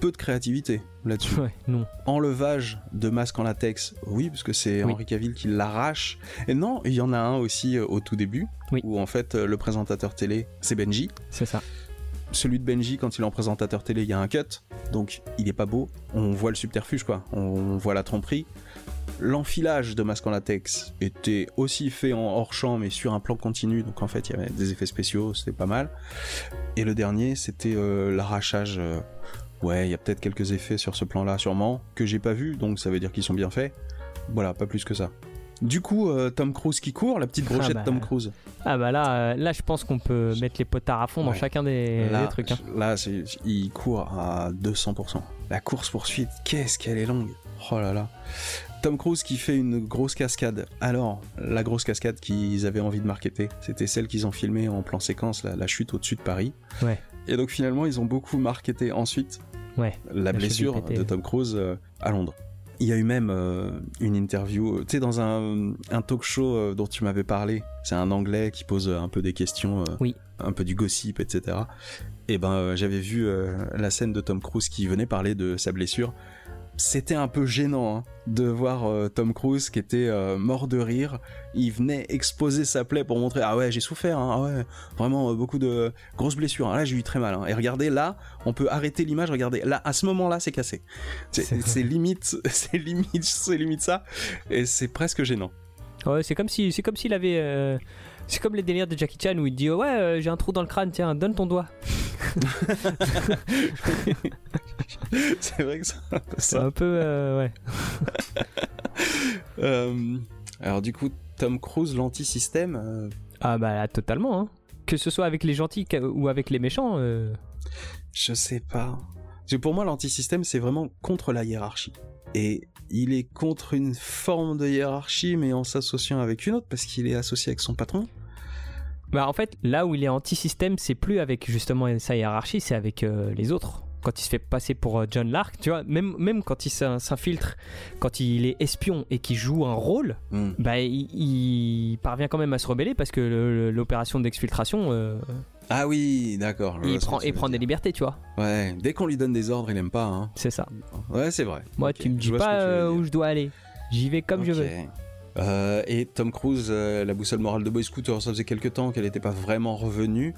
Peu de créativité là-dessus. Ouais, non. Enlevage de masque en latex, oui, parce que c'est Oui. Henri Cavill qui l'arrache. Et non, il y en a un aussi euh, au tout début, Oui. où en fait euh, le présentateur télé, c'est Benji. C'est ça. Celui de Benji, quand il est en présentateur télé, il y a un cut, donc il est pas beau. On voit le subterfuge, quoi. On voit la tromperie. L'enfilage de masque en latex était aussi fait en hors champ, mais sur un plan continu, donc en fait il y avait des effets spéciaux, c'était pas mal. Et le dernier, c'était euh, l'arrachage. euh, Ouais, il y a peut-être quelques effets sur ce plan-là, sûrement, que j'ai pas vu, donc ça veut dire qu'ils sont bien faits. Voilà, pas plus que ça. Du coup, euh, Tom Cruise qui court, la petite Ah brochette bah. Tom Cruise. Ah bah là, euh, là je pense qu'on peut mettre les potards à fond dans chacun des, là, des trucs. hein. là il court à 200%. La course poursuite, qu'est-ce qu'elle est longue. Oh là là. Tom Cruise qui fait une grosse cascade. Alors, la grosse cascade qu'ils avaient envie de marketer, c'était celle qu'ils ont filmée en plan séquence, la, la chute au-dessus de Paris. Ouais. Et donc finalement, ils ont beaucoup marketé ensuite Ouais. la, blessure pété, de. Tom Cruise euh, à Londres. Il y a eu même euh, une interview, euh, tu sais, dans un, un talk show euh, dont tu m'avais parlé. C'est un anglais qui pose un peu des questions, euh, Oui. un peu du gossip, etc. Et ben, j'avais vu la scène de Tom Cruise qui venait parler de sa blessure. C'était un peu gênant hein, de voir euh, Tom Cruise qui était euh, mort de rire. Il venait exposer sa plaie pour montrer ah ouais j'ai souffert, hein, ah ouais vraiment euh, beaucoup de grosses blessures. Ah, là j'ai eu très mal. hein. Et regardez là, on peut arrêter l'image. Regardez là à ce moment-là c'est cassé. C'est limite, c'est limite, c'est limite ça. Et c'est presque gênant. Ouais, c'est comme si, c'est comme s'il avait, c'est comme les délires de Jackie Chan où il dit ouais euh, j'ai un trou dans le crâne, tiens donne ton doigt. c'est vrai que c'est un peu C'est ça. un peu euh, ouais. Euh, alors du coup Tom Cruise l'anti-système. euh, Ah bah là, totalement. Hein. Que ce soit avec les gentils ou avec les méchants. euh, Je sais pas. Parce que pour moi, l'antisystème, c'est vraiment contre la hiérarchie. Et il est contre une forme de hiérarchie, mais en s'associant avec une autre, parce qu'il est associé avec son patron. Bah en fait, là où il est anti-système, c'est plus avec justement sa hiérarchie, c'est avec euh, les autres. Quand il se fait passer pour euh, John Lark, tu vois, même, même quand il s'in- s'infiltre, quand il est espion et qu'il joue un rôle, bah il, il parvient quand même à se rebeller parce que l'opération d'exfiltration, euh, Ah oui, d'accord. il prend, veux prend des libertés, tu vois. Ouais, dès qu'on lui donne des ordres, il aime pas. Hein. C'est ça. Ouais, c'est vrai. Moi, Ok, tu me dis pas euh, où je dois aller. J'y vais comme je veux. Euh, et Tom Cruise, euh, la boussole morale de Boy Scooter, ça faisait quelques temps qu'elle n'était pas vraiment revenue.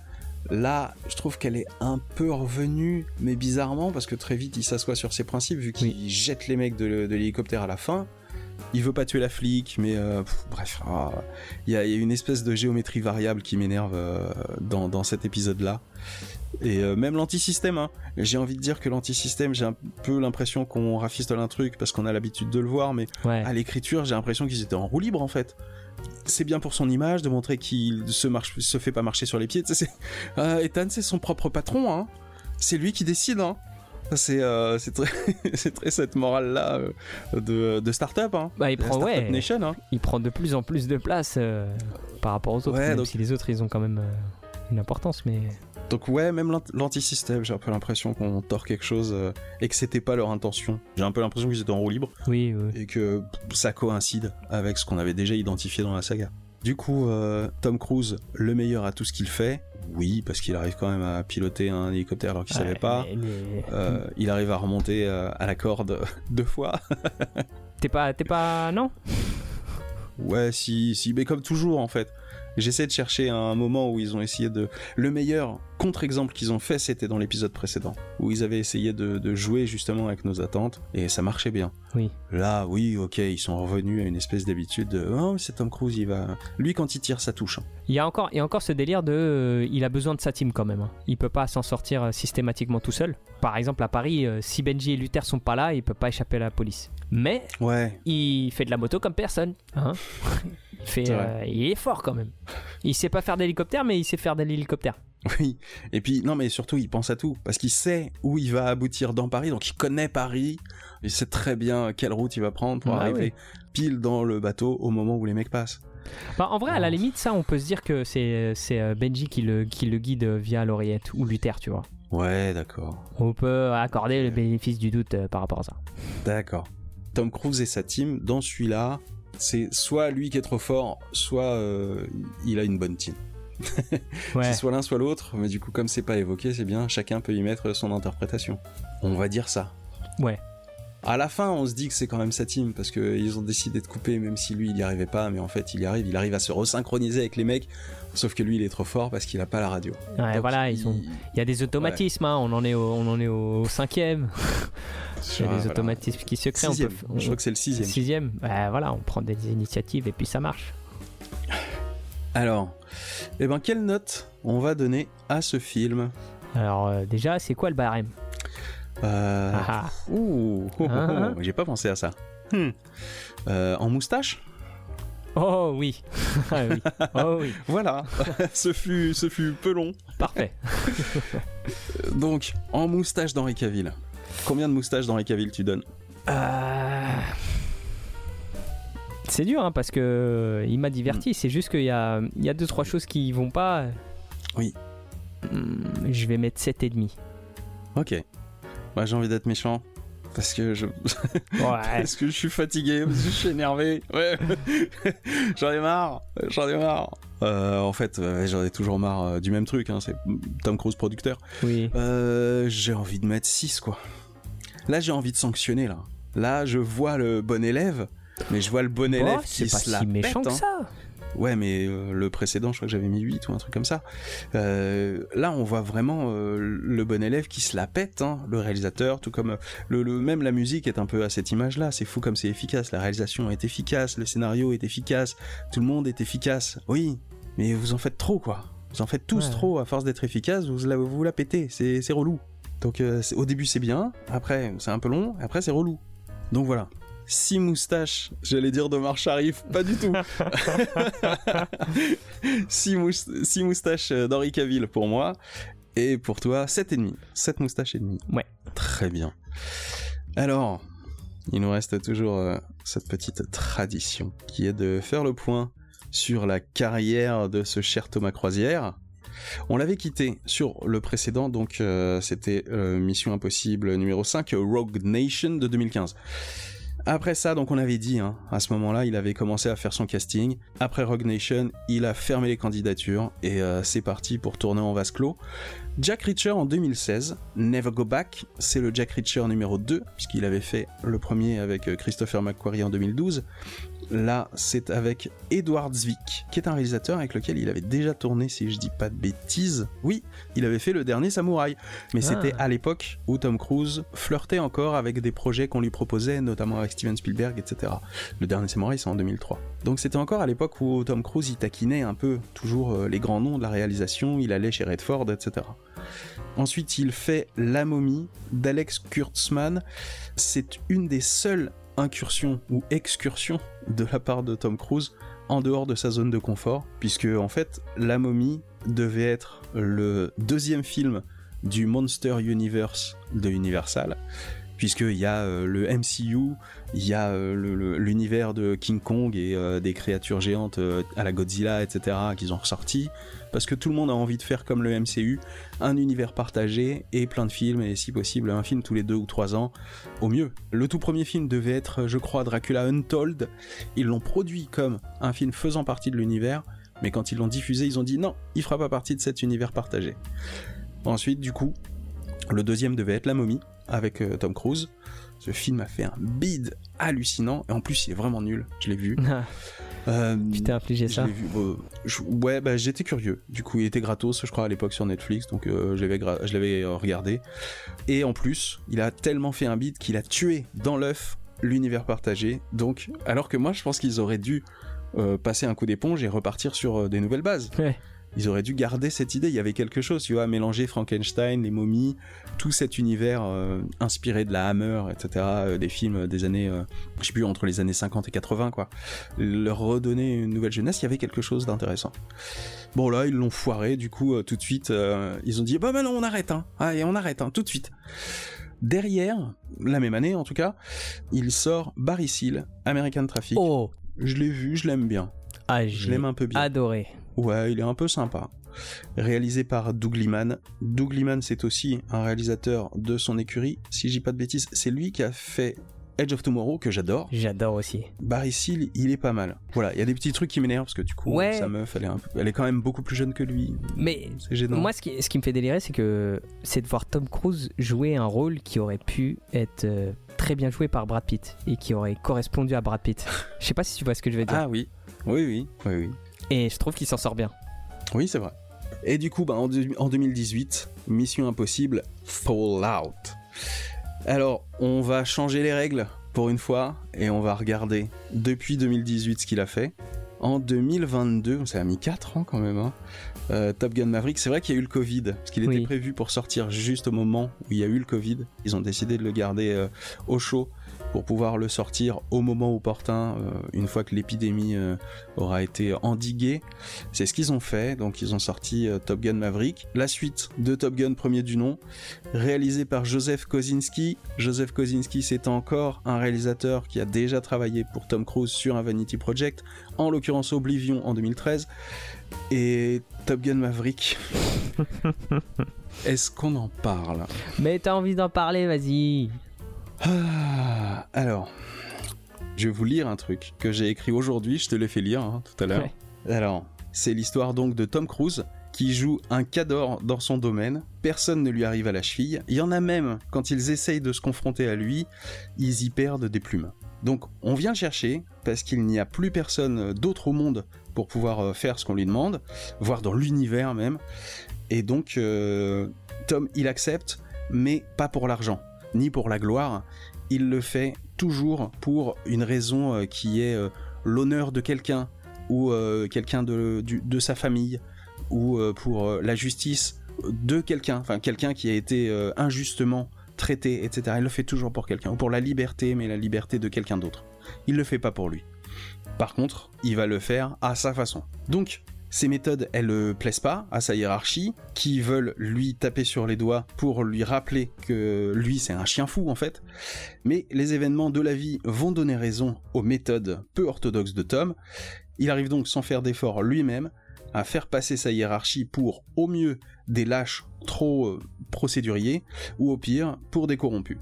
Là, je trouve qu'elle est un peu revenue, mais bizarrement, parce que très vite, il s'assoit sur ses principes, vu qu'il jette les mecs de, de l'hélicoptère à la fin. Il veut pas tuer la flic, mais euh, pff, bref, ah, il y, a il y a une espèce de géométrie variable qui m'énerve euh, dans, dans cet épisode-là. Et euh, même l'antisystème, hein. j'ai envie de dire que l'antisystème, j'ai un peu l'impression qu'on rafistole un truc parce qu'on a l'habitude de le voir, mais Ouais. à l'écriture, j'ai l'impression qu'ils étaient en roue libre en fait. C'est bien pour son image de montrer qu'il se marche, se fait pas marcher sur les pieds. Euh, Ethan, c'est son propre patron. Hein. C'est lui qui décide. Hein. C'est euh, c'est très, cette morale là de, de start-up. Hein. Bah, il prend, ouais, Nation. Hein. il prend de plus en plus de place euh, par rapport aux autres. Ouais, même donc- si les autres, ils ont quand même euh, une importance, mais Donc ouais, même l'ant- l'anti-système, j'ai un peu l'impression qu'on tord quelque chose euh, et que c'était pas leur intention. J'ai un peu l'impression qu'ils étaient en roue libre. oui, oui. et que ça coïncide avec ce qu'on avait déjà identifié dans la saga. Du coup, euh, Tom Cruise, le meilleur à tout ce qu'il fait, oui, parce qu'il arrive quand même à piloter un hélicoptère alors qu'il Ouais, savait pas. mais- Euh, il arrive à remonter à la corde deux fois. T'es pas, t'es pas, non? Ouais, si, si, mais comme toujours en fait. J'essaie de chercher un moment où ils ont essayé de. Le meilleur contre-exemple qu'ils ont fait, c'était dans l'épisode précédent, où ils avaient essayé de, jouer justement avec nos attentes, et ça marchait bien. Oui. Là, oui, ok, ils sont revenus à une espèce d'habitude de. Oh, c'est Tom Cruise, il va. Lui, quand il tire, ça touche. Hein. Il y a encore, il y a encore ce délire de. Euh, il a besoin de sa team quand même. Hein. Il peut pas s'en sortir euh, systématiquement tout seul. Par exemple, à Paris, euh, si Benji et Luther sont pas là, il peut pas échapper à la police. Mais. Ouais. Il fait de la moto comme personne. Hein Euh, il, est fort quand même. Il sait pas faire d'hélicoptère, mais il sait faire de l'hélicoptère. Oui, et puis non, mais surtout il pense à tout parce qu'il sait où il va aboutir dans Paris, donc il connaît Paris, il sait très bien quelle route il va prendre pour arriver pile dans le bateau au moment où les mecs passent. Bah, en vrai, à la limite, ça, on peut se dire que c'est euh, Benji qui le, qui le guide via l'oreillette ou Luther, tu vois. Ouais, d'accord. On peut accorder le bénéfice du doute euh, par rapport à ça. D'accord. Tom Cruise et sa team, dans celui-là, c'est soit lui qui est trop fort, soit euh, il a une bonne team. c'est soit l'un, soit l'autre, mais du coup, comme c'est pas évoqué, c'est bien, chacun peut y mettre son interprétation. On va dire ça. Ouais. À la fin, on se dit que c'est quand même sa team parce qu'ils ont décidé de couper, même si lui il y arrivait pas, mais en fait il y arrive, il arrive à se resynchroniser avec les mecs, sauf que lui il est trop fort parce qu'il a pas la radio. Ouais, voilà, il... y a des automatismes, hein, on en est on en est au cinquième. Il y a des automatismes qui se créent. Je crois que c'est le sixième. Sixième. voilà, on prend des initiatives et puis ça marche. Alors, eh ben, quelle note on va donner à ce film? Alors, euh, déjà, c'est quoi le barème? Euh... Ah, ah. Ouh, oh, oh, ah, j'ai pas pensé à ça. Hmm. Euh, en moustache? Oh oui. oui. Oh oui. voilà, ce fut, ce fut peu long. Parfait. Donc, en moustache d'Henri Cavill. Combien de moustaches dans les cavilles tu donnes euh, C'est dur hein, parce que euh, il m'a diverti. Mm. C'est juste qu'il y a, il y a deux trois choses qui vont pas. Oui. Hmm, je vais mettre 7,5. Ok. Moi j'ai envie d'être méchant. Parce que je. parce que je suis fatigué, parce que je suis énervé. Ouais. j'en ai marre. J'en ai marre. Euh, en fait, j'en ai toujours marre du même truc. Hein, c'est Tom Cruise producteur. Oui. j'ai envie de mettre 6 quoi. Là, j'ai envie de sanctionner, là. Là, je vois le bon élève, mais je vois le bon élève qui se la si méchant que hein. Ouais, mais euh, le précédent, je crois que j'avais mis 8 ou un truc comme ça. Euh, là, on voit vraiment euh, le bon élève qui se la pète, hein, le réalisateur, tout comme le, même la musique est un peu à cette image-là. C'est fou comme c'est efficace. La réalisation est efficace, le scénario est efficace, tout le monde est efficace. Oui, mais vous en faites trop, quoi. Vous en faites tous trop à force d'être efficace. Vous la, vous la pétez. C'est relou. Donc euh, au début c'est bien, après c'est un peu long, après c'est relou. Donc voilà. Six moustaches, j'allais dire de Marche Sharif, pas du tout. six, moustaches d'Henri Cavill pour moi. Et pour toi, sept et demi. Sept moustaches et demi. Ouais. Très bien. Alors, il nous reste toujours euh, cette petite tradition qui est de faire le point sur la carrière de ce cher Thomas Croisière. On l'avait quitté sur le précédent, donc euh, c'était euh, Mission Impossible numéro 5, Rogue Nation de 2015. Après ça, donc on avait dit, hein, à ce moment-là, il avait commencé à faire son casting. Après Rogue Nation, il a fermé les candidatures et euh, c'est parti pour tourner en vase clos. Jack Reacher en 2016, Never Go Back, c'est le Jack Reacher numéro 2, puisqu'il avait fait le premier avec Christopher McQuarrie en 2012. Là, c'est avec Edward Zwick, qui est un réalisateur avec lequel il avait déjà tourné, si je dis pas de bêtises. Oui, il avait fait le dernier Samouraï. Mais ah. c'était à l'époque où Tom Cruise flirtait encore avec des projets qu'on lui proposait, notamment avec Steven Spielberg, etc. Le dernier Samouraï, c'est en 2003. Donc c'était encore à l'époque où Tom Cruise y taquinait un peu toujours euh, les grands noms de la réalisation, il allait chez Redford, etc. Ensuite, il fait La momie d'Alex Kurtzman. C'est une des seules incursion ou excursion de la part de Tom Cruise en dehors de sa zone de confort, puisque en fait, La momie devait être le deuxième film du Monster Universe de Universal, puisqu'il y a euh, le MCU, il y a euh, l'univers de King Kong et euh, des créatures géantes à la Godzilla, etc., qu'ils ont ressorti, parce que tout le monde a envie de faire comme le MCU, un univers partagé et plein de films, et si possible un film tous les deux ou trois ans, au mieux. Le tout premier film devait être, je crois, Dracula Untold. Ils l'ont produit comme un film faisant partie de l'univers, mais quand ils l'ont diffusé, ils ont dit non, il fera pas partie de cet univers partagé. Ensuite, du coup, le deuxième devait être La momie, avec euh, Tom Cruise. Ce film a fait un bid hallucinant, et en plus il est vraiment nul, je l'ai vu. Euh, tu t'es infligé ça Ouais, bah, j'étais curieux. Du coup, il était gratos, je crois, à l'époque sur Netflix, donc je l'avais regardé. Et en plus, il a tellement fait un beat qu'il a tué dans l'œuf l'univers partagé. Donc, alors que moi, je pense qu'ils auraient dû passer un coup d'éponge et repartir sur des nouvelles bases. Ouais ils auraient dû garder cette idée. Il y avait quelque chose, tu vois, mélanger Frankenstein, les momies, tout cet univers euh, inspiré de la Hammer, etc., euh, des films des années, euh, je sais plus, entre les années 50 et 80, quoi. Leur redonner une nouvelle jeunesse, il y avait quelque chose d'intéressant. Bon, là, ils l'ont foiré, du coup, tout de suite, ils ont dit, bah, bah non, on arrête, hein. Allez, on arrête, hein, tout de suite. Derrière, la même année en tout cas, il sort Barry Seal, American Traffic. Oh Je l'ai vu, je l'aime bien. Ah, je l'aime un peu bien. Adoré. Ouais, il est un peu sympa. Réalisé par Doug Liman. Doug Liman, c'est aussi un réalisateur de son écurie. Si j'ai pas de bêtises, c'est lui qui a fait Edge of Tomorrow que j'adore. J'adore aussi. Barry Seal, il est pas mal. Voilà, il y a des petits trucs qui m'énervent parce que du coup, sa meuf, elle est, elle est quand même beaucoup plus jeune que lui. Mais moi, ce qui, ce qui me fait délirer, c'est que c'est de voir Tom Cruise jouer un rôle qui aurait pu être euh, très bien joué par Brad Pitt et qui aurait correspondu à Brad Pitt. Je sais pas si tu vois ce que je veux dire. Ah oui, oui, oui, oui, oui. Et je trouve qu'il s'en sort bien. Oui, c'est vrai. Et du coup, bah, en, 2018, Mission Impossible Fallout. Alors, on va changer les règles pour une fois et on va regarder depuis 2018 ce qu'il a fait. En 2022, ça a mis 4 ans quand même, hein, euh, Top Gun Maverick, c'est vrai qu'il y a eu le Covid, parce qu'il était prévu pour sortir juste au moment où il y a eu le Covid. Ils ont décidé de le garder euh, au chaud pour pouvoir le sortir au moment opportun, euh, une fois que l'épidémie euh, aura été endiguée. C'est ce qu'ils ont fait, donc ils ont sorti euh, Top Gun Maverick. La suite de Top Gun premier du nom, réalisé par Joseph Kosinski. Joseph Kosinski, c'est encore un réalisateur qui a déjà travaillé pour Tom Cruise sur un Vanity Project, en l'occurrence Oblivion en 2013. Et Top Gun Maverick. Est-ce qu'on en parle? Mais t'as envie d'en parler, vas-y. Ah, alors, je vais vous lire un truc que j'ai écrit aujourd'hui, je te l'ai fait lire hein, tout à l'heure. Alors, c'est l'histoire donc de Tom Cruise qui joue un cador dans son domaine, personne ne lui arrive à la cheville, il y en a même, quand ils essayent de se confronter à lui, ils y perdent des plumes. Donc on vient le chercher parce qu'il n'y a plus personne d'autre au monde pour pouvoir euh, faire ce qu'on lui demande, voire dans l'univers même. Et donc euh, Tom il accepte, mais pas pour l'argent ni pour la gloire, il le fait toujours pour une raison euh, qui est euh, l'honneur de quelqu'un ou euh, quelqu'un de, sa famille ou pour la justice de quelqu'un, enfin quelqu'un qui a été injustement traité, etc. Il le fait toujours pour quelqu'un, ou pour la liberté, mais la liberté de quelqu'un d'autre. Il le fait pas pour lui. Par contre, il va le faire à sa façon. Donc, ces méthodes, elles ne plaisent pas à sa hiérarchie, qui veulent lui taper sur les doigts pour lui rappeler que lui c'est un chien fou en fait. Mais les événements de la vie vont donner raison aux méthodes peu orthodoxes de Tom. Il arrive donc sans faire d'effort lui-même à faire passer sa hiérarchie pour au mieux des lâches trop euh, procéduriers ou au pire pour des corrompus.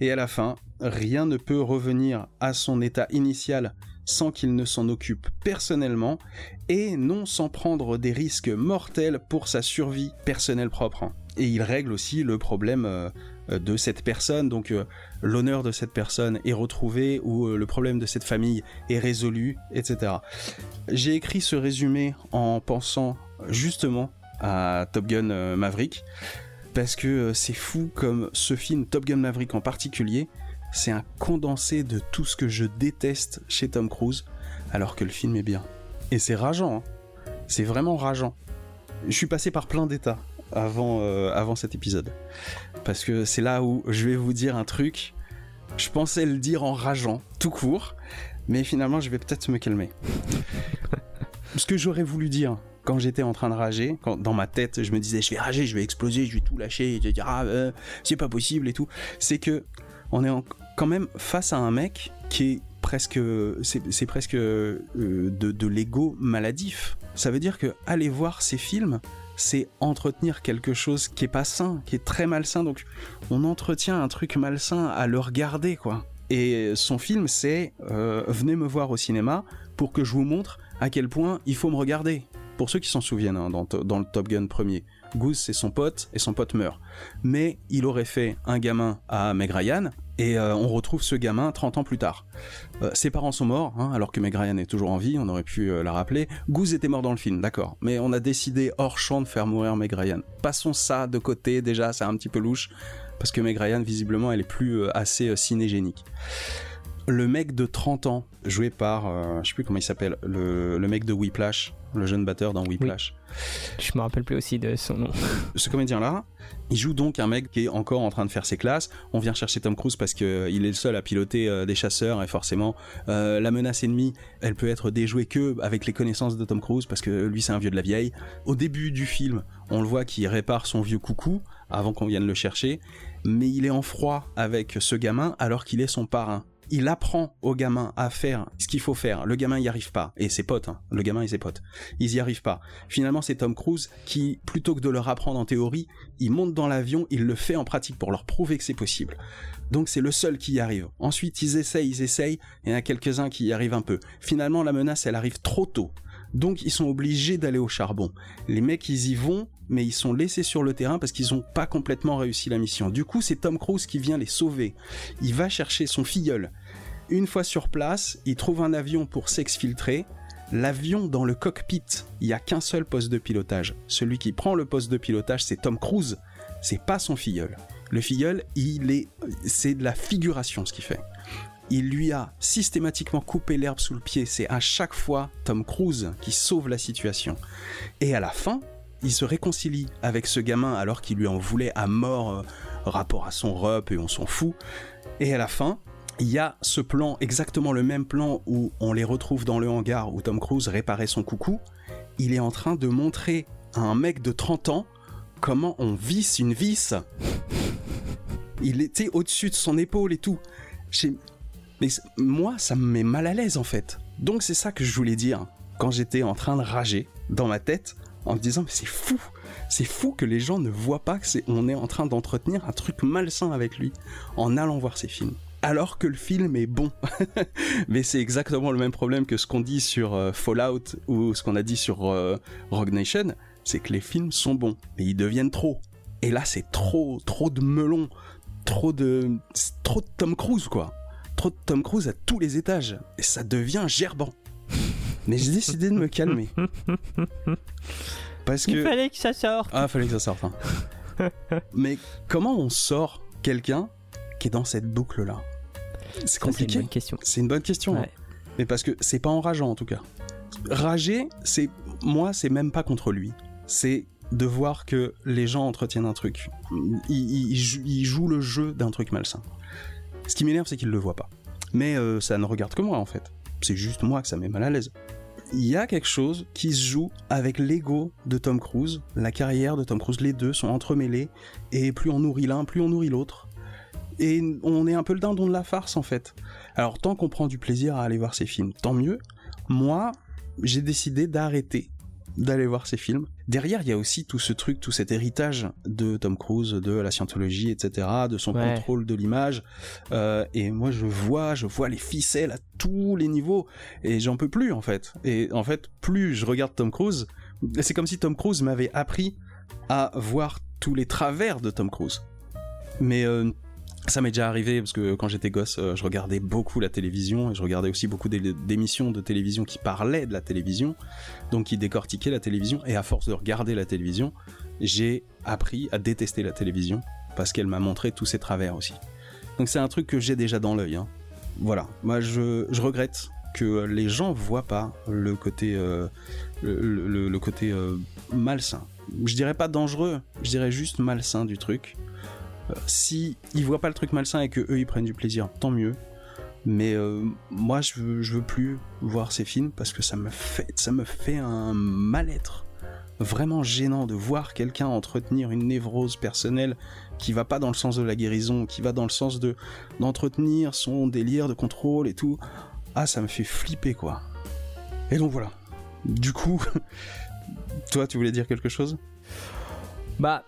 Et à la fin, rien ne peut revenir à son état initial sans qu'il ne s'en occupe personnellement et non sans prendre des risques mortels pour sa survie personnelle propre. Et il règle aussi le problème euh, de cette personne, donc euh, l'honneur de cette personne est retrouvé ou euh, le problème de cette famille est résolu, etc. J'ai écrit ce résumé en pensant justement à Top Gun Maverick parce que c'est fou comme ce film Top Gun Maverick en particulier c'est un condensé de tout ce que je déteste chez Tom Cruise, alors que le film est bien. Et c'est rageant, hein. c'est vraiment rageant. Je suis passé par plein d'états avant, euh, avant cet épisode. Parce que c'est là où je vais vous dire un truc. Je pensais le dire en rageant, tout court, mais finalement je vais peut-être me calmer. ce que j'aurais voulu dire quand j'étais en train de rager, quand dans ma tête je me disais je vais rager, je vais exploser, je vais tout lâcher, je vais dire ah euh, c'est pas possible et tout, c'est que on est en, quand même face à un mec qui est presque, c'est presque euh, de, l'ego maladif. Ça veut dire que aller voir ces films, c'est entretenir quelque chose qui est pas sain, qui est très malsain. Donc on entretient un truc malsain à le regarder, quoi. Et son film, c'est euh, venez me voir au cinéma pour que je vous montre à quel point il faut me regarder. Pour ceux qui s'en souviennent, hein, dans, dans, le Top Gun premier, Goose c'est son pote et son pote meurt. Mais il aurait fait un gamin à Meg Ryan, Et euh, on retrouve ce gamin 30 ans plus tard. Euh, ses parents sont morts, hein, alors que Meg Ryan est toujours en vie, on aurait pu euh, la rappeler. Goose était mort dans le film, d'accord. Mais on a décidé hors champ de faire mourir Meg Ryan. Passons ça de côté, déjà, c'est un petit peu louche, parce que Meg Ryan, visiblement, elle est plus assez cinégénique. Le mec de 30 ans, joué par, je sais plus comment il s'appelle, le, le mec de Whiplash, le jeune batteur dans Whiplash. Je me rappelle plus aussi de son nom. Ce comédien-là, il joue donc un mec qui est encore en train de faire ses classes. On vient chercher Tom Cruise parce qu'il est le seul à piloter euh, des chasseurs et forcément euh, la menace ennemie, elle peut être déjouée que avec les connaissances de Tom Cruise parce que lui c'est un vieux de la vieille. Au début du film, on le voit qu'il répare son vieux coucou avant qu'on vienne le chercher, mais il est en froid avec ce gamin alors qu'il est son parrain il apprend au gamin à faire ce qu'il faut faire. Le gamin y arrive pas. Et ses potes, hein. le gamin et ses potes. Ils y arrivent pas. Finalement, c'est Tom Cruise qui, plutôt que de leur apprendre en théorie, il monte dans l'avion, il le fait en pratique pour leur prouver que c'est possible. Donc c'est le seul qui y arrive. Ensuite, ils essayent, ils essayent, et il y en a quelques-uns qui y arrivent un peu. Finalement, la menace, elle arrive trop tôt. Donc ils sont obligés d'aller au charbon. Les mecs, ils y vont, mais ils sont laissés sur le terrain parce qu'ils n'ont pas complètement réussi la mission. Du coup, c'est Tom Cruise qui vient les sauver. Il va chercher son filleul. Une fois sur place, il trouve un avion pour s'exfiltrer. L'avion dans le cockpit, il n'y a qu'un seul poste de pilotage. Celui qui prend le poste de pilotage, c'est Tom Cruise. C'est pas son filleul. Le filleul, il est, c'est de la figuration ce qu'il fait. Il lui a systématiquement coupé l'herbe sous le pied. C'est à chaque fois Tom Cruise qui sauve la situation. Et à la fin, il se réconcilie avec ce gamin alors qu'il lui en voulait à mort euh, rapport à son rep et on s'en fout. Et à la fin, il y a ce plan, exactement le même plan où on les retrouve dans le hangar où Tom Cruise réparait son coucou. Il est en train de montrer à un mec de 30 ans comment on visse une vis. Il était au-dessus de son épaule et tout. Mais moi, ça me met mal à l'aise en fait. Donc c'est ça que je voulais dire quand j'étais en train de rager dans ma tête en me disant mais c'est fou, c'est fou que les gens ne voient pas que on est en train d'entretenir un truc malsain avec lui en allant voir ces films alors que le film est bon. Mais c'est exactement le même problème que ce qu'on dit sur euh, Fallout ou ce qu'on a dit sur euh, Rogue Nation, c'est que les films sont bons, mais ils deviennent trop. Et là, c'est trop, trop de melon, trop de, trop de Tom Cruise, quoi. Trop de Tom Cruise à tous les étages, et ça devient gerbant. Mais j'ai décidé de me calmer. Parce que... Il fallait que ça sorte. Ah, il fallait que ça sorte. Hein. Mais comment on sort quelqu'un qui est dans cette boucle-là? C'est compliqué. C'est une bonne question. C'est une bonne question. Hein. Mais parce que c'est pas enrageant en tout cas. Rager, c'est moi, c'est même pas contre lui. C'est de voir que les gens entretiennent un truc. Ils, jouent le jeu d'un truc malsain. Ce qui m'énerve, c'est qu'ils le voient pas. Mais euh, ça ne regarde que moi en fait. C'est juste moi que ça met mal à l'aise. Il y a quelque chose qui se joue avec l'ego de Tom Cruise, la carrière de Tom Cruise. Les deux sont entremêlés et plus on nourrit l'un, plus on nourrit l'autre et on est un peu le dindon de la farce en fait. Alors tant qu'on prend du plaisir à aller voir ces films, tant mieux. Moi, j'ai décidé d'arrêter d'aller voir ces films. Derrière, il y a aussi tout ce truc, tout cet héritage de Tom Cruise, de la scientologie, etc., de son contrôle de l'image. Euh, et moi, je vois, je vois les ficelles à tous les niveaux, et j'en peux plus en fait. Et en fait, plus je regarde Tom Cruise, c'est comme si Tom Cruise m'avait appris à voir tous les travers de Tom Cruise. Mais euh, ça m'est déjà arrivé parce que quand j'étais gosse, euh, je regardais beaucoup la télévision et je regardais aussi beaucoup d'émissions de télévision qui parlaient de la télévision, donc qui décortiquaient la télévision. Et à force de regarder la télévision, j'ai appris à détester la télévision parce qu'elle m'a montré tous ses travers aussi. Donc c'est un truc que j'ai déjà dans l'œil. Hein. Voilà, moi je, regrette que les gens voient pas le côté, euh, le, côté euh, malsain. Je dirais pas dangereux, je dirais juste malsain du truc si ils voient pas le truc malsain et que eux ils prennent du plaisir, tant mieux. Mais euh, moi je veux, plus voir ces films parce que ça me fait, ça me fait un mal-être vraiment gênant de voir quelqu'un entretenir une névrose personnelle qui va pas dans le sens de la guérison, qui va dans le sens de d'entretenir son délire de contrôle et tout. Ah, ça me fait flipper quoi. Et donc voilà. Du coup, toi, tu voulais dire quelque chose? Bah,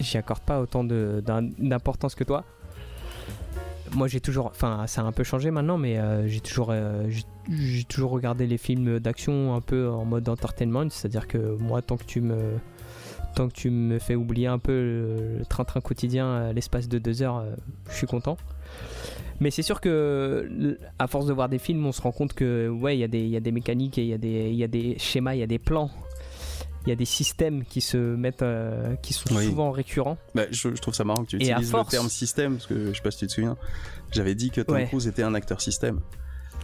j'y accorde pas autant d'importance que toi. Moi, j'ai toujours, enfin, ça a un peu changé maintenant, mais euh, j'ai toujours, euh, toujours regardé les films d'action un peu en mode entertainment, c'est-à-dire que moi, tant que tu me, tant que tu me fais oublier un peu le train-train quotidien à l'espace de deux heures, euh, je suis content. Mais c'est sûr que, à force de voir des films, on se rend compte que, ouais, il y, a des- il y a des mécaniques et il y, y a des schémas, il y a des plans, il y a des systèmes qui se mettent, euh, qui sont Oui. souvent récurrents. Bah, je, je trouve ça marrant que tu Et utilises force- le terme système, parce que je sais pas si tu te souviens, j'avais dit que Tom Ouais. Cruise était un acteur système.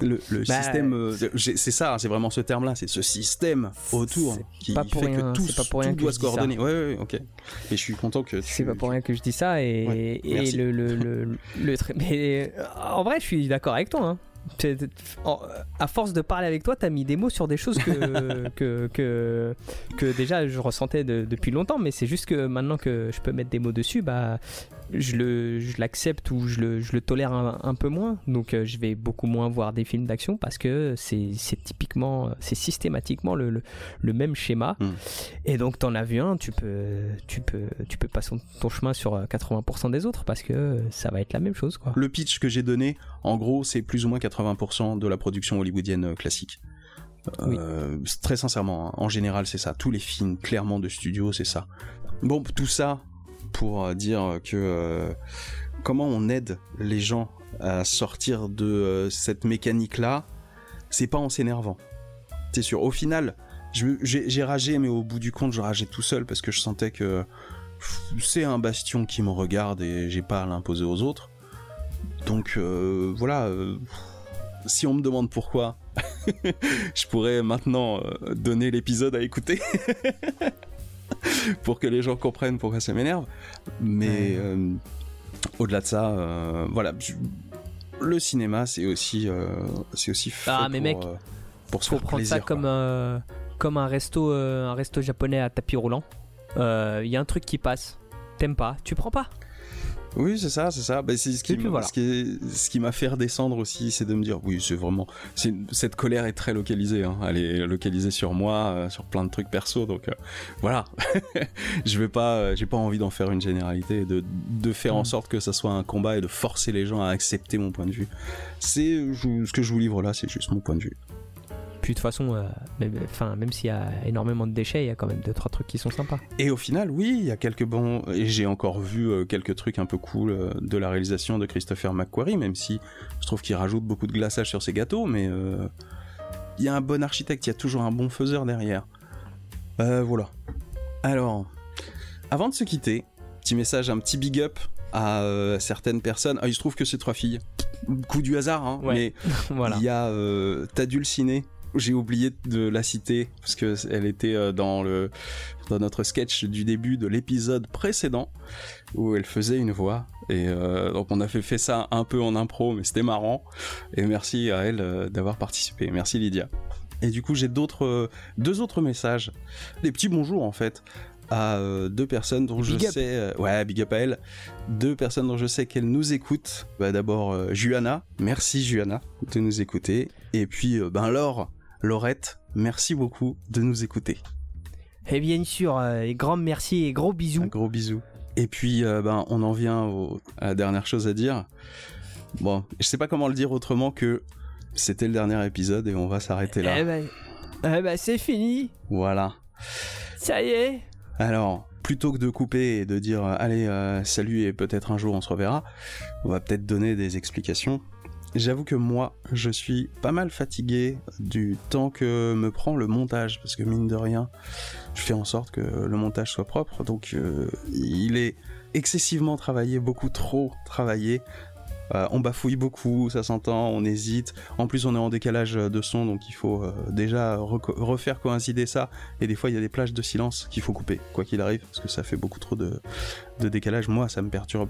Le, le Bah, système, euh, c'est ça, c'est vraiment ce terme-là, c'est ce système autour qui pas fait pour rien, que tout, c'est pas pour rien tout que doit se coordonner. Ouais, ouais, ok. Et je suis content que. C'est pas pour rien que je dis ça et, Ouais, et le, le, le, mais euh, en vrai je suis d'accord avec toi hein. À force de parler avec toi t'as mis des mots sur des choses que, que, que, que déjà je ressentais de- depuis longtemps mais c'est juste que maintenant que je peux mettre des mots dessus bah je le je l'accepte ou je le, je le tolère un, un peu moins donc euh, je vais beaucoup moins voir des films d'action parce que c'est typiquement c'est systématiquement le, le, le même schéma Mm. et donc t'en as vu un tu peux tu peux tu peux passer ton chemin sur euh, 80% des autres parce que ça va être la même chose quoi Le pitch que j'ai donné, en gros, c'est plus ou moins 80% de la production hollywoodienne euh, classique. Euh, Très sincèrement, hein, en général, c'est ça. Tous les films, clairement, de studio, c'est ça. Bon, tout ça pour euh, dire que euh, comment on aide les gens à sortir de euh, cette mécanique-là, c'est pas en s'énervant. C'est sûr. Au final, j'ai ragé, mais au bout du compte, je rageais tout seul parce que je sentais que c'est un bastion qui me regarde et j'ai pas à l'imposer aux autres. Donc voilà, si on me demande pourquoi, je pourrais maintenant donner l'épisode à écouter pour que les gens comprennent pourquoi ça m'énerve. Mais euh, au-delà de ça, euh, voilà, le cinéma c'est aussi euh, c'est aussi fait Ah, mais pour, mec, pour se faut faire prendre plaisir, ça comme quoi. comme un resto un resto japonais à tapis roulant il y a un truc qui passe t'aimes pas tu prends pas Oui, c'est ça, c'est ça. Bah, c'est ce qui, m'a- voilà. ce qui, est- ce qui m'a fait redescendre aussi, c'est de me dire, oui, c'est vraiment, cette colère est très localisée. hein. Elle est localisée sur moi, euh, sur plein de trucs perso. Donc euh, voilà, je vais pas, euh, j'ai pas envie d'en faire une généralité, de, de faire en Mm. sorte que ça soit un combat et de forcer les gens à accepter mon point de vue. C'est ce que je vous livre là, c'est juste mon point de vue. Puis de toute façon euh, même enfin même s'il y a énormément de déchets il y a quand même deux trois trucs qui sont sympas Et au final, oui, il y a quelques bons. Et j'ai encore vu euh, quelques trucs un peu cool euh, de la réalisation de Christopher McQuarrie, même si je trouve qu'il rajoute beaucoup de glaçage sur ses gâteaux, mais il y a un bon architecte, il y a toujours un bon faiseur derrière. Voilà. Alors, avant de se quitter, petit message, un petit big up à certaines personnes. Ah, il se trouve que c'est trois filles. Coup du hasard, hein, Ouais. mais voilà il y a Tadulciné. J'ai oublié de la citer parce que elle était euh, dans le dans notre sketch du début de l'épisode précédent où elle faisait une voix. Et euh, donc on a fait, fait ça un peu en impro mais c'était marrant. Et merci à elle euh, d'avoir participé. Merci Lydia. Et du coup j'ai d'autres euh, deux autres messages, des petits bonjours en fait à deux personnes dont Big je up. sais ouais big up à elle. Deux personnes dont je sais qu'elles nous écoutent. Bah, d'abord Juana. Merci Juana de nous écouter. Et puis ben Laure Laurette merci beaucoup de nous écouter. Et bien sûr euh, et grand merci et gros un bisous gros bisou. Et puis euh, ben on en vient au- à la dernière chose à dire. Bon je sais pas comment le dire autrement que c'était le dernier épisode et on va s'arrêter là. Eh ben, eh ben, c'est fini. Voilà. Ça y est. Alors, plutôt que de couper et de dire euh, allez, euh, salut et peut-être un jour on se reverra, on va peut-être donner des explications. J'avoue que moi, je suis pas mal fatigué du temps que me prend le montage, parce que mine de rien, je fais en sorte que le montage soit propre, donc euh, il est excessivement travaillé, beaucoup trop travaillé. Euh, on bafouille beaucoup, ça s'entend, on hésite. En plus, on est en décalage de son, donc il faut euh, déjà refaire coïncider ça. Et des fois, il y a des plages de silence qu'il faut couper, quoi qu'il arrive, parce que ça fait beaucoup trop de décalage. Moi, ça me perturbe.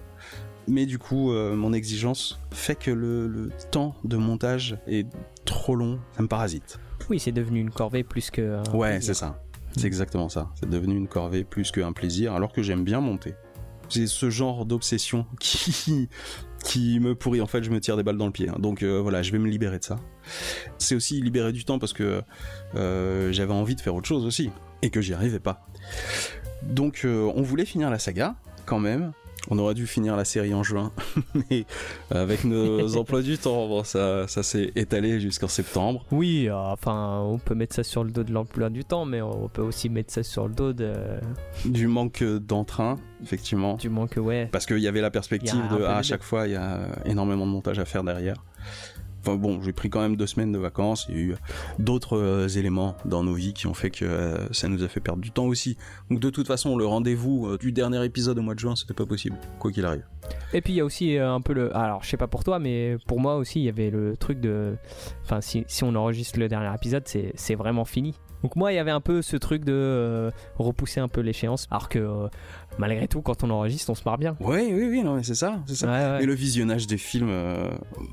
Mais du coup, euh, mon exigence fait que le, le temps de montage est trop long, ça me parasite. oui c'est devenu une corvée plus que un Ouais, plaisir. c'est ça. C'est exactement ça. C'est devenu une corvée plus qu'un plaisir, alors que j'aime bien monter. C'est ce genre d'obsession qui, qui me pourrit. En fait, je me tire des balles dans le pied. hein. Donc euh, voilà, je vais me libérer de ça. C'est aussi libérer du temps parce que euh, j'avais envie de faire autre chose aussi et que j'y arrivais pas. Donc euh, on voulait finir la saga quand même. On aurait dû finir la série en juin, mais avec nos emplois du temps, bon, ça, ça s'est étalé jusqu'en septembre. Oui, euh, enfin, on peut mettre ça sur le dos de l'emploi du temps, mais on peut aussi mettre ça sur le dos de... Du manque d'entrain, effectivement. Du manque, ouais. Parce qu'il y avait la perspective de ah, à chaque fois il y a énormément de montage à faire derrière. Enfin bon, j'ai pris quand même deux semaines de vacances. Il y a eu d'autres euh, éléments dans nos vies qui ont fait que euh, ça nous a fait perdre du temps aussi. Donc de toute façon, le rendez-vous euh, du dernier épisode au mois de juin, c'était pas possible, quoi qu'il arrive. Et puis il y a aussi un peu le. Alors je sais pas pour toi, mais pour moi aussi, il y avait le truc de. Enfin, si, on enregistre le dernier épisode, c'est vraiment fini. Donc moi, il y avait un peu ce truc de repousser un peu l'échéance. Alors que malgré tout, quand on enregistre, on se marre bien. Oui, oui, oui, non, mais c'est ça, c'est ça. Ouais, ouais. Et le visionnage des films euh,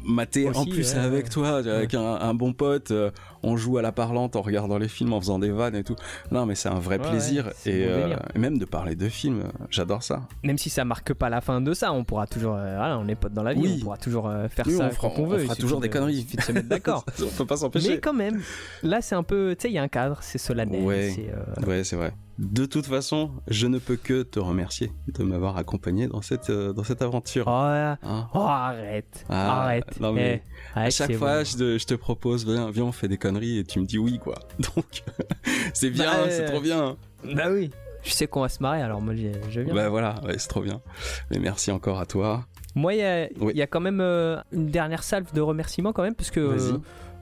maté en plus ouais, avec toi, avec un, un bon pote, euh, on joue à la parlante en regardant les films, en faisant des vannes et tout. Non, mais c'est un vrai plaisir. et, euh, et même de parler de films, euh, j'adore ça. Même si ça marque pas la fin de ça, on pourra toujours. voilà, on est potes dans la vie, Oui. on pourra toujours faire Oui, ça on fera- quand on on veut. fera il suffit toujours des de- conneries. Il suffit de se mettre d'accord. on peut pas s'empêcher. Mais quand même, là c'est un peu, tu sais, il y a un cadre, c'est solennel. Ouais, c'est vrai. De toute façon, je ne peux que te remercier de m'avoir accompagné dans cette, euh, dans cette aventure. Oh, Hein oh, arrête, Ah, arrête. non, mais Eh, à chaque fois, bon. je, te, je te propose, viens, viens, on fait des conneries et tu me dis oui, quoi. Donc, c'est bien, Bah, c'est euh, trop bien. Bah oui. Je sais qu'on va se marrer, alors moi je viens. Bah voilà, ouais, c'est trop bien. Mais merci encore à toi. Moi, il y a, Oui. y a quand même euh, une dernière salve de remerciements quand même, parce que euh,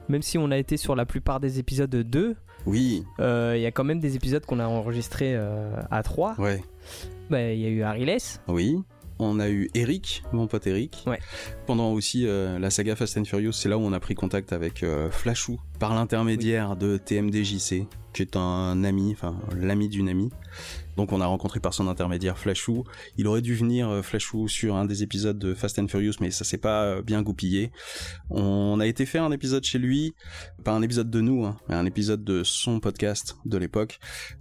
même si on a été sur la plupart des épisodes 2, Oui, euh, il y a quand même des épisodes qu'on a enregistrés euh, à 3. ouais, Bah, Il y a eu Ariles. oui. On a eu Eric, mon pote Eric. Ouais. Pendant aussi euh, la saga Fast and Furious, c'est là où on a pris contact avec euh, Flashou par l'intermédiaire de TMDJC, qui est un ami, enfin l'ami d'une amie. Donc on a rencontré par son intermédiaire Flashou. Il aurait dû venir euh, Flashou sur un des épisodes de Fast and Furious, mais ça s'est pas euh, bien goupillé. On a été faire un épisode chez lui, pas un épisode de nous, hein, mais un épisode de son podcast de l'époque.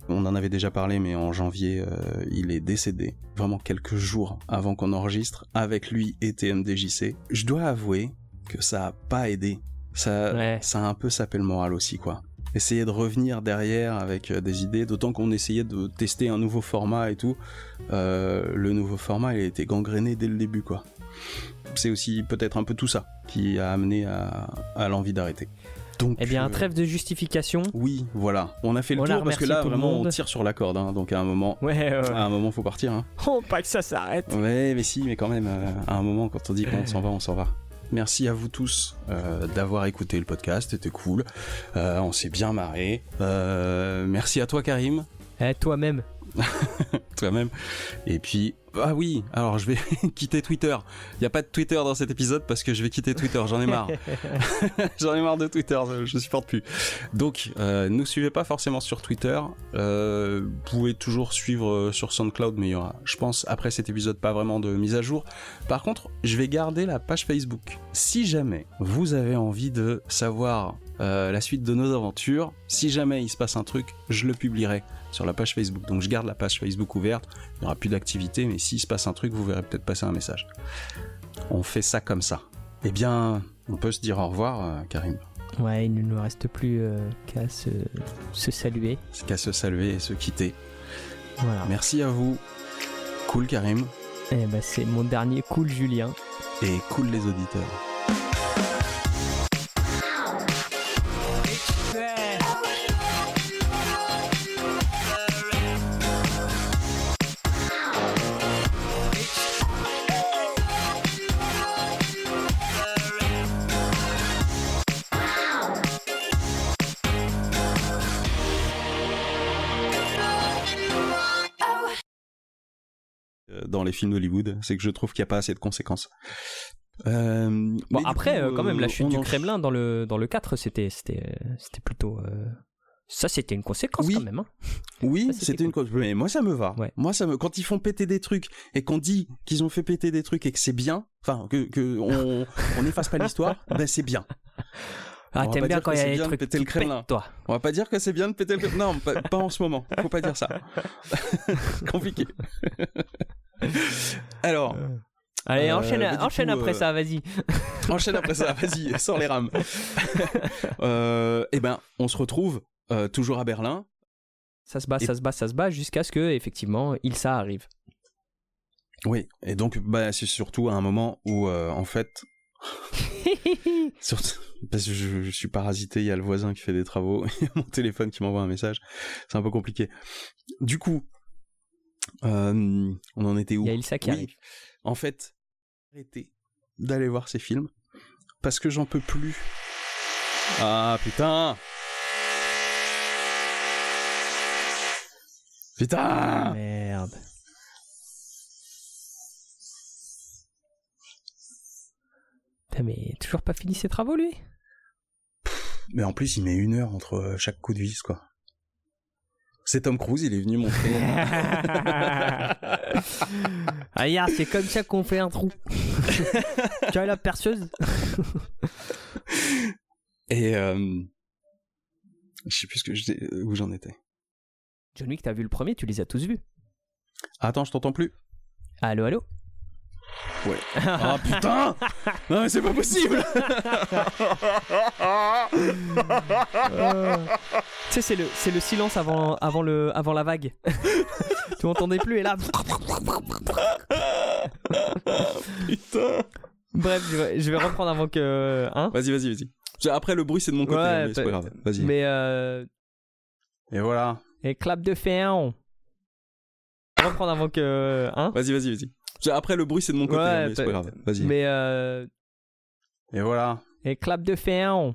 On en avait déjà parlé, mais en janvier, euh, il est décédé. Vraiment quelques jours avant qu'on enregistre avec lui et TMDJC. Je dois avouer que ça a pas aidé. Ça, Ouais. ça a un peu sapé le moral aussi, quoi. Essayer de revenir derrière avec euh, des idées, d'autant qu'on essayait de tester un nouveau format et tout. Euh, le nouveau format, il a été gangréné dès le début, quoi. C'est aussi peut-être un peu tout ça qui a amené à, à l'envie d'arrêter. Donc, Eh bien, euh, trêve de justification. oui, voilà. On a fait le On tour parce que là, vraiment, on tire sur la corde. hein. donc à un moment, Ouais, ouais, ouais. à un moment, faut partir. Hein. Oh, pas que ça s'arrête. Ouais, mais si, mais quand même, euh, à un moment, quand on dit qu'on s'en va, on s'en va. Merci à vous tous euh, d'avoir écouté le podcast, c'était cool. Euh, on s'est bien marré. Euh, merci à toi, Karim, Eh, toi-même. toi-même. Et puis, ah oui, alors je vais quitter Twitter. Il n'y a pas de Twitter dans cet épisode parce que je vais quitter Twitter, j'en ai marre. J'en ai marre de Twitter, je, supporte plus. Donc, euh, nous suivez pas forcément sur Twitter. Euh, vous pouvez toujours suivre euh, sur SoundCloud, mais il y aura, je pense, après cet épisode, pas vraiment de mise à jour. Par contre, je vais garder la page Facebook. Si jamais vous avez envie de savoir euh, la suite de nos aventures, si jamais il se passe un truc, je le publierai sur la page Facebook. Donc je garde la page Facebook ouverte. Il n'y aura plus d'activité, mais s'il se passe un truc, vous verrez peut-être passer un message. On fait ça comme ça. Eh bien, on peut se dire au revoir, euh, Karim. Ouais, il ne nous reste plus euh, qu'à se, se saluer. C'est qu'à se saluer et se quitter. Voilà. Merci à vous. Cool, Karim. Eh ben, c'est mon dernier cool, Julien. Et cool, les auditeurs. Les films d'Hollywood, c'est que je trouve qu'il n'y a pas assez de conséquences. Euh, Bon, après, coup, euh, quand même, la chute du en- Kremlin dans le, dans le 4, c'était, c'était, euh, c'était plutôt. euh, Ça, c'était une conséquence Oui. quand même. hein. Oui, Ça, c'était c'était une cause. Mais moi, ça me va. Ouais. Moi, ça me. Quand ils font péter des trucs et qu'on dit qu'ils ont fait péter des trucs et que c'est bien, enfin que, que on, on efface pas l'histoire, ben c'est bien. Ah, On va t'aimes pas bien dire quand que il y a c'est des bien de trucs péter qui le Kremlin. toi. On va pas dire que c'est bien de péter le. Non, pas, pas en ce moment. Faut pas dire ça. Compliqué. Alors, Allez, Euh, enchaîne, bah, du enchaîne coup, après euh, ça, vas-y. enchaîne après ça. Vas-y, sors les rames. euh, eh ben, on se retrouve euh, toujours à Berlin. Ça se bat, Et- ça se bat, ça se bat, jusqu'à ce que, effectivement, Ilsa arrive. Oui, et donc bah, c'est surtout à un moment où, euh, en fait, surtout, parce que je, je suis parasité, il y a le voisin qui fait des travaux, il y a mon téléphone qui m'envoie un message, c'est un peu compliqué. Du coup, euh, on en était où? Il y a Ilsa qui Oui. arrive. En fait, arrêtez d'aller voir ces films parce que j'en peux plus. Ah putain Putain Merde. Putain, mais toujours pas fini ses travaux, lui? Mais en plus, il met une heure entre euh, chaque coup de vis, quoi. C'est Tom Cruise, il est venu montrer. Ah, regarde, c'est comme ça qu'on fait un trou. tu as la perceuse Et euh, je sais plus ce que je dis- où j'en étais. John Wick, t'as vu le premier, tu les as tous vus. Attends, je t'entends plus. Allô, allô? Ouais. Ah putain Non mais c'est pas possible Tu sais, c'est le, c'est le silence avant, avant, le, avant la vague. tu m'entendais plus et là. Putain Bref, je vais, je vais reprendre avant que. Hein Vas-y, vas-y, vas-y. Après, le bruit, c'est de mon côté, Ouais, hein, mais c'est pas grave. Vas-y. Mais euh. Et voilà. Et clap de ferme. Reprendre avant que. Hein Vas-y, vas-y, vas-y. Après, le bruit, c'est de mon côté, Ouais, hein, mais c'est peut- pas grave. Vas-y. Mais euh. Et voilà. Et clap de ferme.